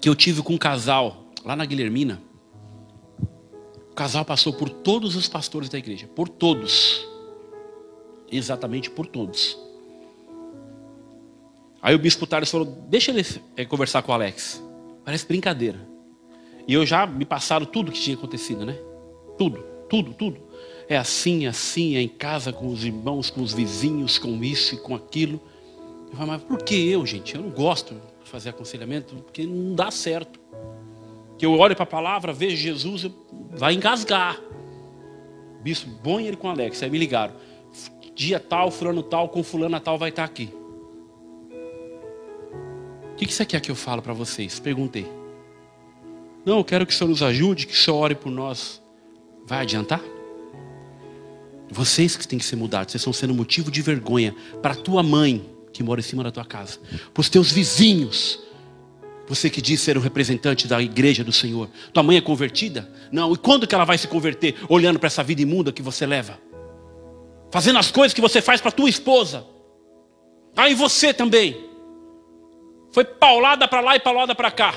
Que eu tive com um casal lá na Guilhermina. O casal passou por todos os pastores da igreja, por todos. Exatamente por todos. Aí o bispo Tales falou: Deixa ele é, conversar com o Alex. Parece brincadeira. E eu já me passaram tudo que tinha acontecido, né? Tudo, tudo, tudo é assim, assim, é em casa com os irmãos, com os vizinhos, com isso e com aquilo. Eu falo, mas por que eu, gente? Eu não gosto de fazer aconselhamento, porque não dá certo. Que eu olho para a palavra, vejo Jesus, vai engasgar. Bispo, ele com Alex. Aí me ligaram. Dia tal, fulano tal, com fulana tal vai estar aqui. O que, que você quer que eu falo para vocês? Perguntei. Não, eu quero que o Senhor nos ajude, que o Senhor ore por nós. Vai adiantar? Vocês que têm que ser mudados, vocês estão sendo motivo de vergonha para a tua mãe que mora em cima da tua casa, para os teus vizinhos. Você que diz ser um representante da igreja do Senhor. Tua mãe é convertida? Não. E quando que ela vai se converter? Olhando para essa vida imunda que você leva. Fazendo as coisas que você faz para tua esposa. Ah, e você também. Foi paulada para lá e paulada para cá.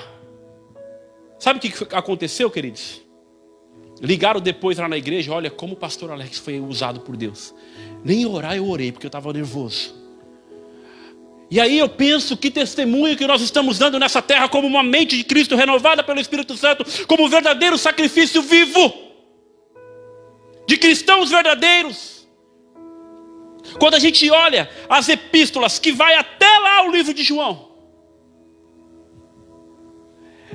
Sabe o que aconteceu, queridos? Ligaram depois lá na igreja, olha como o pastor Alex foi usado por Deus. Nem orar eu orei, porque eu estava nervoso. E aí eu penso que testemunho que nós estamos dando nessa terra como uma mente de Cristo renovada pelo Espírito Santo, como um verdadeiro sacrifício vivo, de cristãos verdadeiros. Quando a gente olha as epístolas, que vai até lá o livro de João,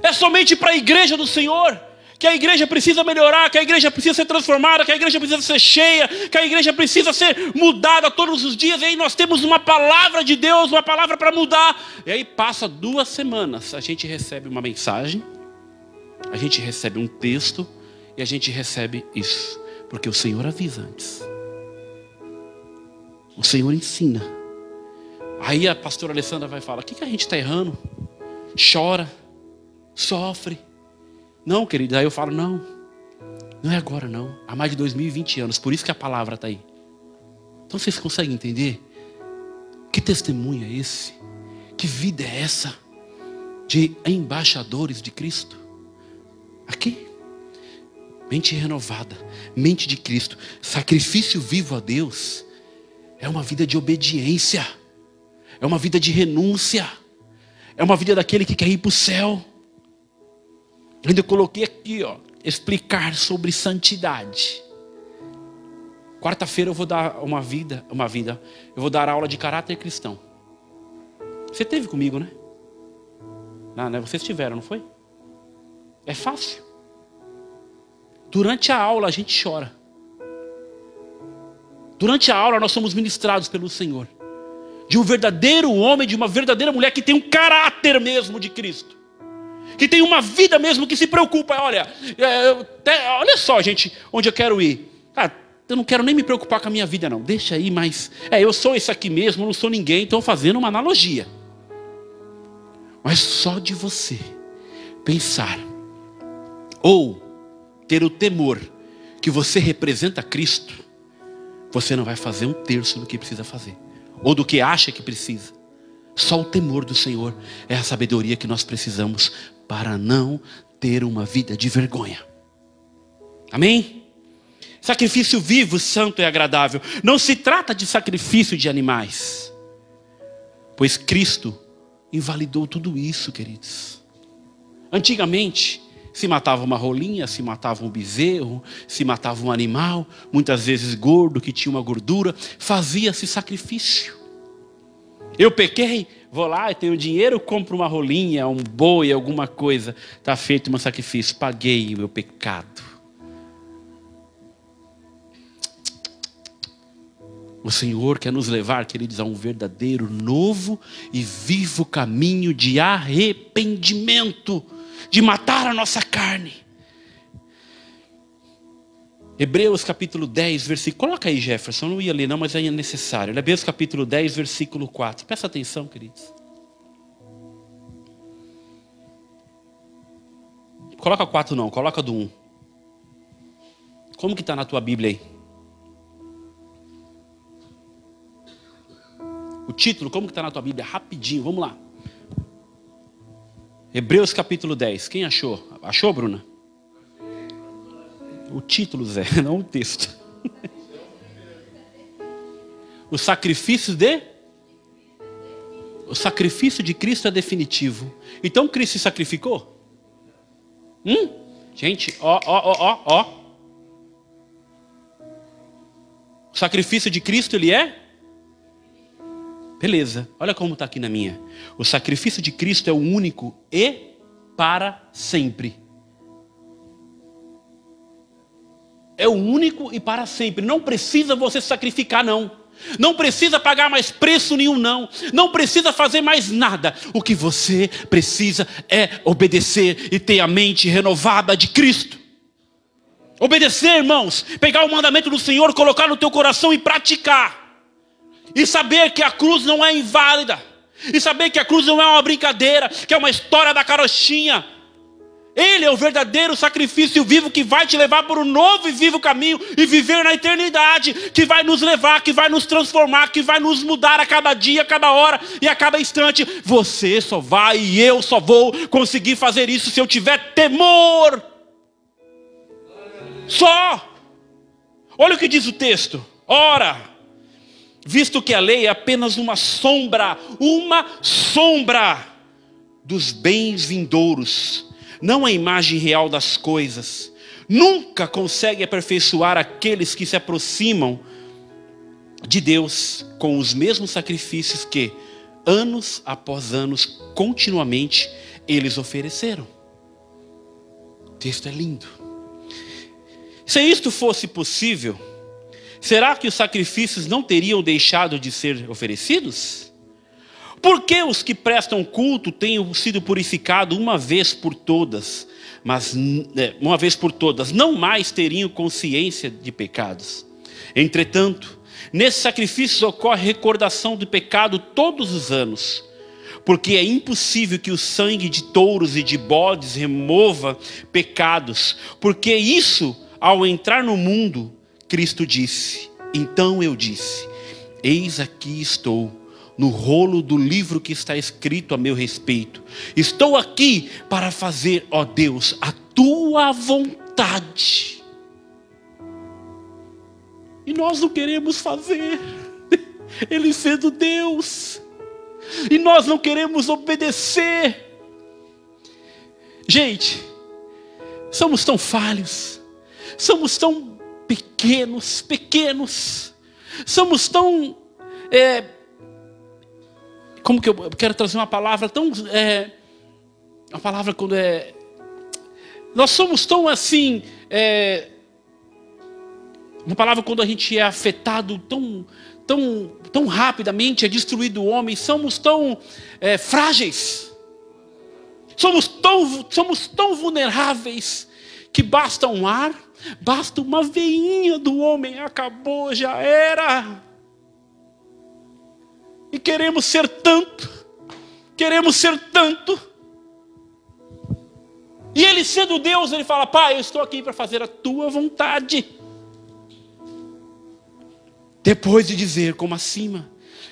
é somente para a igreja do Senhor que a igreja precisa melhorar, que a igreja precisa ser transformada, que a igreja precisa ser cheia, que a igreja precisa ser mudada todos os dias. E aí nós temos uma palavra de Deus, uma palavra para mudar. E aí passa duas semanas, a gente recebe uma mensagem, a gente recebe um texto e a gente recebe isso, porque o Senhor avisa antes. O Senhor ensina. Aí a pastora Alessandra vai falar: o que, que a gente está errando? Chora, sofre não, querido, aí eu falo, não, não é agora não. Há mais de 2020 anos, por isso que a palavra está aí. Então vocês conseguem entender? Que testemunho é esse? Que vida é essa? de embaixadores de Cristo. Aqui. Mente renovada, mente de Cristo, sacrifício vivo a Deus, é uma vida de obediência, é uma vida de renúncia, é uma vida daquele que quer ir para o céu. Ainda coloquei aqui, ó, explicar sobre santidade. Quarta-feira eu vou dar uma vida, uma vida. Eu vou dar aula de caráter cristão. Você teve comigo, né? Não, né? Vocês tiveram, não foi? É fácil. Durante a aula a gente chora. Durante a aula nós somos ministrados pelo Senhor. De um verdadeiro homem, de uma verdadeira mulher que tem um caráter mesmo de Cristo. Que tem uma vida mesmo que se preocupa. Olha, é, olha só, gente, onde eu quero ir. Ah, eu não quero nem me preocupar com a minha vida, não. Deixa aí, mas. É, eu sou esse aqui mesmo, não sou ninguém, estou fazendo uma analogia. Mas só de você pensar, ou ter o temor que você representa Cristo, você não vai fazer um terço do que precisa fazer, ou do que acha que precisa. Só o temor do Senhor é a sabedoria que nós precisamos para não ter uma vida de vergonha. Amém? Sacrifício vivo, santo e agradável. Não se trata de sacrifício de animais. Pois Cristo invalidou tudo isso, queridos. Antigamente, se matava uma rolinha, se matava um bezerro, se matava um animal, muitas vezes gordo, que tinha uma gordura, fazia-se sacrifício. Eu pequei, vou lá, tenho dinheiro, compro uma rolinha, um boi, alguma coisa, está feito um sacrifício, paguei o meu pecado. O Senhor quer nos levar, queridos, a um verdadeiro, novo e vivo caminho de arrependimento, de matar a nossa carne. Hebreus capítulo 10, versículo. Coloca aí, Jefferson, não ia ler, não, mas é necessário. Hebreus capítulo 10, versículo 4. Presta atenção, queridos. Coloca 4 não, coloca do 1. Como que está na tua Bíblia aí? O título, como que está na tua Bíblia? Rapidinho, vamos lá. Hebreus capítulo 10. Quem achou? Achou, Bruna? O título, Zé, não o texto. o sacrifício de? O sacrifício de Cristo é definitivo. Então Cristo se sacrificou? Hum? Gente, ó, ó, ó, ó. O sacrifício de Cristo, ele é? Beleza, olha como está aqui na minha. O sacrifício de Cristo é o único e para sempre. É o único e para sempre. Não precisa você sacrificar, não. Não precisa pagar mais preço nenhum, não. Não precisa fazer mais nada. O que você precisa é obedecer e ter a mente renovada de Cristo. Obedecer, irmãos, pegar o mandamento do Senhor, colocar no teu coração e praticar. E saber que a cruz não é inválida. E saber que a cruz não é uma brincadeira, que é uma história da carochinha. Ele é o verdadeiro sacrifício vivo que vai te levar por um novo e vivo caminho e viver na eternidade, que vai nos levar, que vai nos transformar, que vai nos mudar a cada dia, a cada hora e a cada instante. Você só vai e eu só vou conseguir fazer isso se eu tiver temor. Só. Olha o que diz o texto. Ora, visto que a lei é apenas uma sombra, uma sombra dos bens vindouros, não a imagem real das coisas. Nunca consegue aperfeiçoar aqueles que se aproximam de Deus com os mesmos sacrifícios que, anos após anos, continuamente eles ofereceram. O texto é lindo. Se isto fosse possível, será que os sacrifícios não teriam deixado de ser oferecidos? Por que os que prestam culto têm sido purificados uma vez por todas, mas é, uma vez por todas, não mais teriam consciência de pecados? Entretanto, nesses sacrifícios ocorre recordação do pecado todos os anos, porque é impossível que o sangue de touros e de bodes remova pecados, porque isso, ao entrar no mundo, Cristo disse: Então eu disse: Eis aqui estou, no rolo do livro que está escrito a meu respeito. Estou aqui para fazer, ó Deus, a tua vontade. E nós não queremos fazer, Ele sendo Deus, e nós não queremos obedecer. Gente, somos tão falhos, somos tão pequenos, pequenos, somos tão. É, como que eu, quero trazer uma palavra tão. É, uma palavra quando é. Nós somos tão assim. É, uma palavra quando a gente é afetado tão, tão, tão rapidamente, é destruído o homem, somos tão é, frágeis. Somos tão, somos tão vulneráveis que basta um ar, basta uma veinha do homem, acabou, já era. E queremos ser tanto, queremos ser tanto. E ele sendo Deus, ele fala: Pai, eu estou aqui para fazer a tua vontade. Depois de dizer, como acima,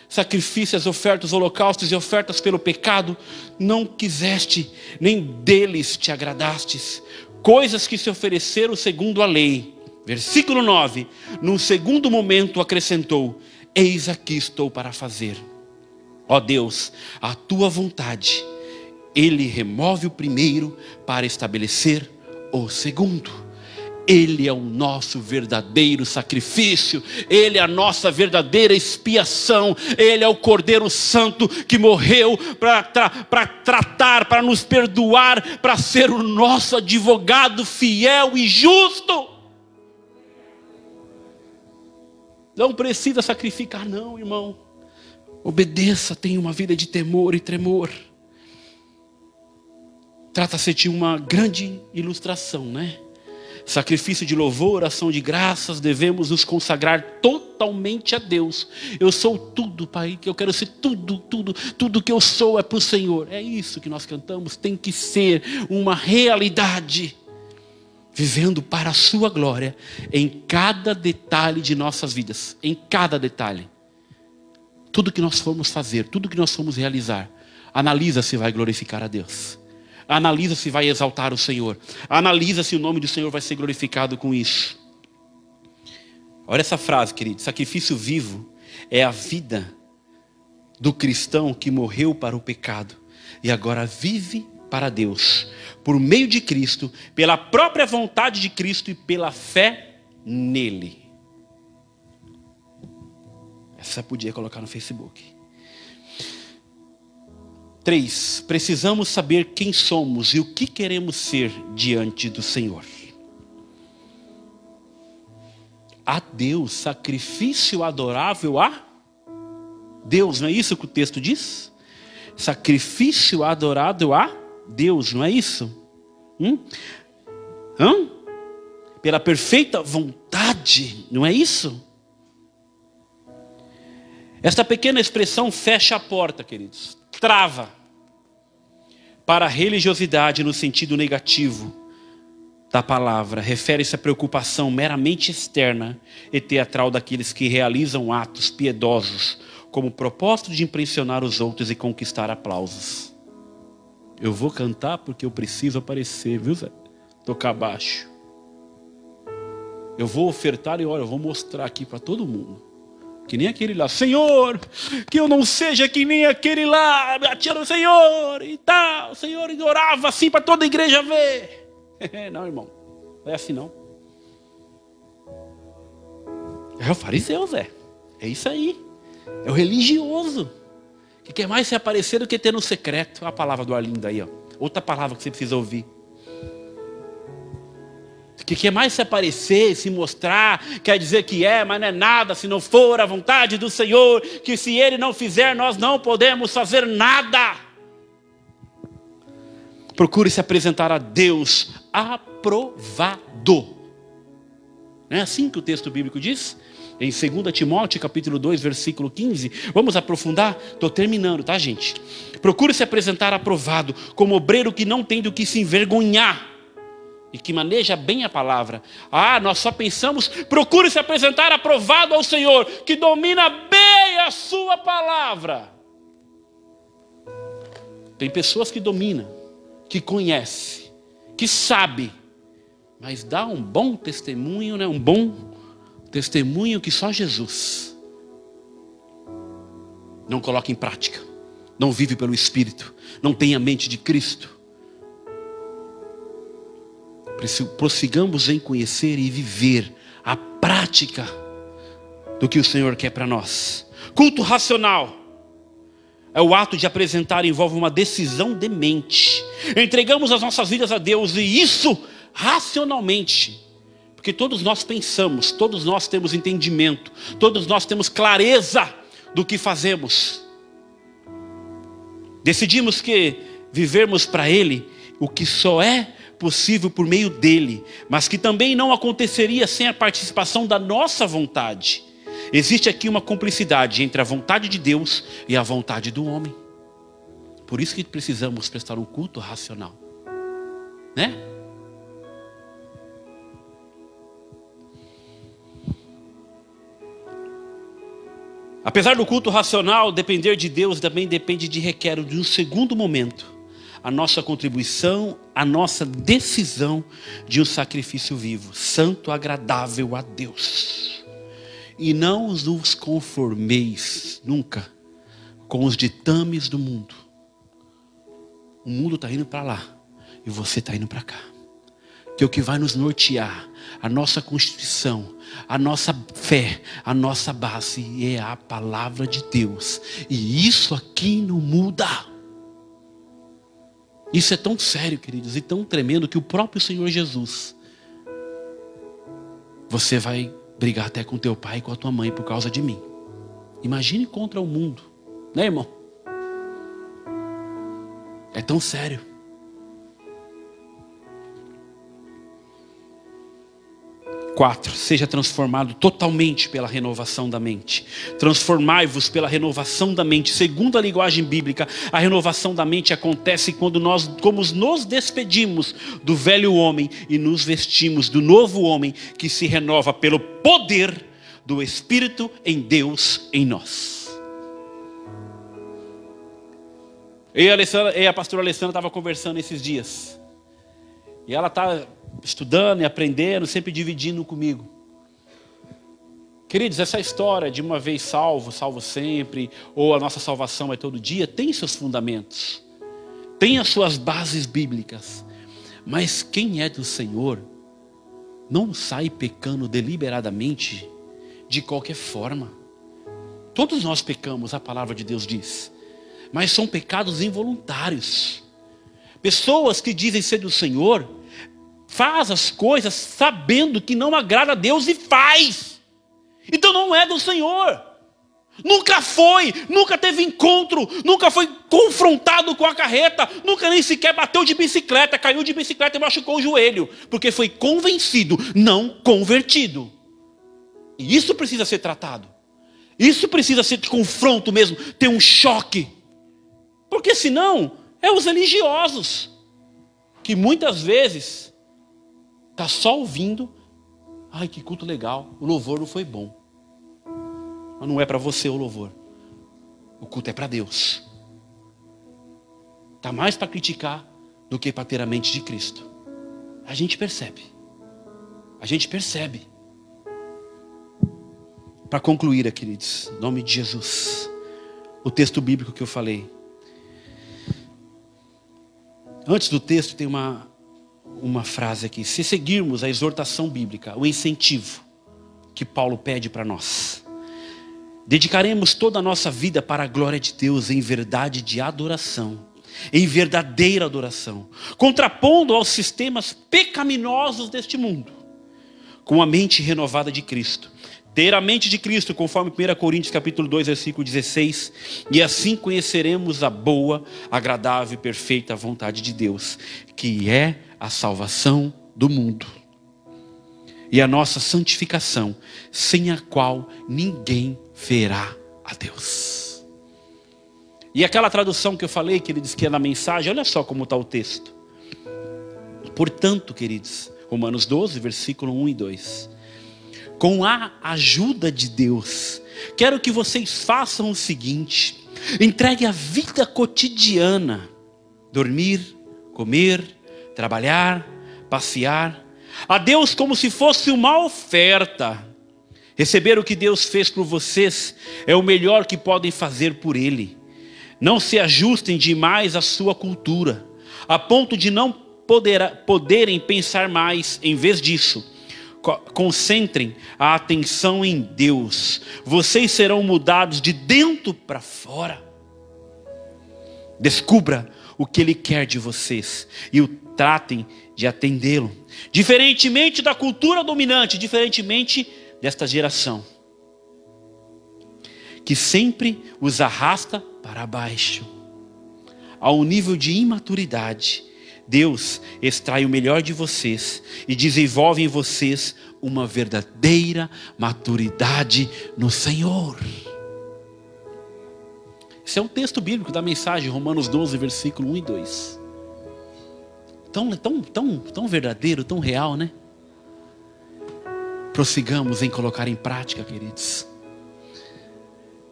sacrifícios, ofertas, holocaustos e ofertas pelo pecado, não quiseste, nem deles te agradastes, coisas que se ofereceram segundo a lei. Versículo 9: Num segundo momento acrescentou: Eis aqui estou para fazer. Ó Deus, a tua vontade. Ele remove o primeiro para estabelecer o segundo. Ele é o nosso verdadeiro sacrifício, Ele é a nossa verdadeira expiação, Ele é o Cordeiro Santo que morreu para tra tratar, para nos perdoar, para ser o nosso advogado fiel e justo. Não precisa sacrificar, não, irmão. Obedeça, tenha uma vida de temor e tremor. Trata-se de uma grande ilustração, né? Sacrifício de louvor, ação de graças, devemos nos consagrar totalmente a Deus. Eu sou tudo, Pai, que eu quero ser tudo, tudo, tudo que eu sou é para o Senhor. É isso que nós cantamos, tem que ser uma realidade vivendo para a sua glória em cada detalhe de nossas vidas, em cada detalhe. Tudo que nós formos fazer, tudo que nós formos realizar, analisa se vai glorificar a Deus. Analisa se vai exaltar o Senhor. Analisa se o nome do Senhor vai ser glorificado com isso. Olha essa frase, querido. Sacrifício vivo é a vida do cristão que morreu para o pecado e agora vive para Deus, por meio de Cristo, pela própria vontade de Cristo e pela fé nele. Essa podia colocar no Facebook. Três, precisamos saber quem somos e o que queremos ser diante do Senhor. A Deus, sacrifício adorável a Deus, não é isso que o texto diz? Sacrifício adorado a Deus, não é isso? Hum? Hã? Pela perfeita vontade, não é isso? Esta pequena expressão fecha a porta, queridos, trava para a religiosidade no sentido negativo da palavra. Refere-se à preocupação meramente externa e teatral daqueles que realizam atos piedosos como propósito de impressionar os outros e conquistar aplausos. Eu vou cantar porque eu preciso aparecer, viu, Zé? Tocar baixo. Eu vou ofertar e olha, eu vou mostrar aqui para todo mundo. Que nem aquele lá, Senhor, que eu não seja que nem aquele lá, no Senhor e tal. Senhor orava assim para toda a igreja ver. não, irmão, não é assim não. É o fariseu, Zé. É isso aí. É o religioso que quer mais se aparecer do que ter no secreto. a palavra do Arlindo aí, ó. Outra palavra que você precisa ouvir. Que quer mais se aparecer, se mostrar, quer dizer que é, mas não é nada se não for a vontade do Senhor, que se Ele não fizer, nós não podemos fazer nada. Procure se apresentar a Deus aprovado. Não é assim que o texto bíblico diz? em 2 Timóteo, capítulo 2, versículo 15. Vamos aprofundar? Estou terminando, tá, gente? Procure se apresentar aprovado, como obreiro que não tem do que se envergonhar e que maneja bem a palavra. Ah, nós só pensamos, procure se apresentar aprovado ao Senhor, que domina bem a sua palavra. Tem pessoas que dominam, que conhece, que sabe, mas dá um bom testemunho, né? Um bom testemunho que só Jesus não coloca em prática, não vive pelo Espírito, não tem a mente de Cristo. Prossigamos em conhecer e viver a prática do que o Senhor quer para nós. Culto racional é o ato de apresentar envolve uma decisão de mente. Entregamos as nossas vidas a Deus e isso racionalmente. Porque todos nós pensamos, todos nós temos entendimento, todos nós temos clareza do que fazemos. Decidimos que vivermos para Ele o que só é possível por meio dele, mas que também não aconteceria sem a participação da nossa vontade. Existe aqui uma cumplicidade entre a vontade de Deus e a vontade do homem. Por isso que precisamos prestar um culto racional, né? Apesar do culto racional depender de Deus, também depende de requer de um segundo momento a nossa contribuição, a nossa decisão de um sacrifício vivo, santo, agradável a Deus. E não os conformeis nunca com os ditames do mundo. O mundo está indo para lá e você está indo para cá. Que é o que vai nos nortear, a nossa constituição, a nossa fé, a nossa base é a palavra de Deus. E isso aqui não muda. Isso é tão sério, queridos, e tão tremendo que o próprio Senhor Jesus, você vai brigar até com teu pai e com a tua mãe por causa de mim. Imagine contra o mundo, né, irmão? É tão sério. 4. Seja transformado totalmente pela renovação da mente. Transformai-vos pela renovação da mente. Segundo a linguagem bíblica, a renovação da mente acontece quando nós, como nos despedimos do velho homem e nos vestimos do novo homem que se renova pelo poder do Espírito em Deus em nós. Eu e a, Alessandra, e a pastora Alessandra estava conversando esses dias. E ela está estudando e aprendendo, sempre dividindo comigo. Queridos, essa história de uma vez salvo, salvo sempre, ou a nossa salvação é todo dia, tem seus fundamentos, tem as suas bases bíblicas. Mas quem é do Senhor não sai pecando deliberadamente de qualquer forma. Todos nós pecamos, a palavra de Deus diz, mas são pecados involuntários. Pessoas que dizem ser do Senhor, faz as coisas sabendo que não agrada a Deus e faz. Então não é do Senhor. Nunca foi, nunca teve encontro, nunca foi confrontado com a carreta, nunca nem sequer bateu de bicicleta, caiu de bicicleta e machucou o joelho, porque foi convencido, não convertido. E isso precisa ser tratado. Isso precisa ser de confronto mesmo, ter um choque. Porque senão é os religiosos que muitas vezes Está só ouvindo. Ai, que culto legal. O louvor não foi bom. Mas não é para você o louvor. O culto é para Deus. Está mais para criticar do que para ter a mente de Cristo. A gente percebe. A gente percebe. Para concluir, queridos, em nome de Jesus, o texto bíblico que eu falei. Antes do texto tem uma, uma frase aqui. Se seguirmos a exortação bíblica, o incentivo que Paulo pede para nós, dedicaremos toda a nossa vida para a glória de Deus em verdade de adoração, em verdadeira adoração, contrapondo aos sistemas pecaminosos deste mundo, com a mente renovada de Cristo. Ter a mente de Cristo, conforme 1 Coríntios capítulo 2, versículo 16, e assim conheceremos a boa, agradável e perfeita vontade de Deus, que é a salvação do mundo e a nossa santificação, sem a qual ninguém verá a Deus. E aquela tradução que eu falei, que ele diz que é na mensagem, olha só como está o texto. Portanto, queridos, Romanos 12, versículo 1 e 2. Com a ajuda de Deus, quero que vocês façam o seguinte: entregue a vida cotidiana dormir, comer, trabalhar, passear. A Deus como se fosse uma oferta. Receber o que Deus fez por vocês é o melhor que podem fazer por Ele. Não se ajustem demais à sua cultura, a ponto de não poder, poderem pensar mais. Em vez disso, concentrem a atenção em Deus. Vocês serão mudados de dentro para fora. Descubra o que Ele quer de vocês e o tratem de atendê-lo. Diferentemente da cultura dominante, diferentemente desta geração, que sempre os arrasta para baixo, ao nível de imaturidade. Deus extrai o melhor de vocês e desenvolve em vocês uma verdadeira maturidade no Senhor. Esse é um texto bíblico da mensagem, Romanos 12, versículo 1 e 2. Tão, tão, tão, tão verdadeiro, tão real, né? Prossigamos em colocar em prática, queridos.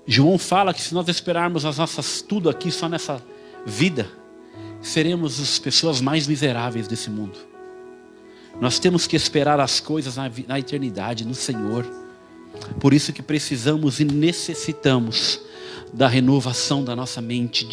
João fala que se nós esperarmos as nossas tudo aqui só nessa vida, seremos as pessoas mais miseráveis desse mundo. Nós temos que esperar as coisas na, na eternidade, no Senhor. Por isso que precisamos e necessitamos da renovação da nossa mente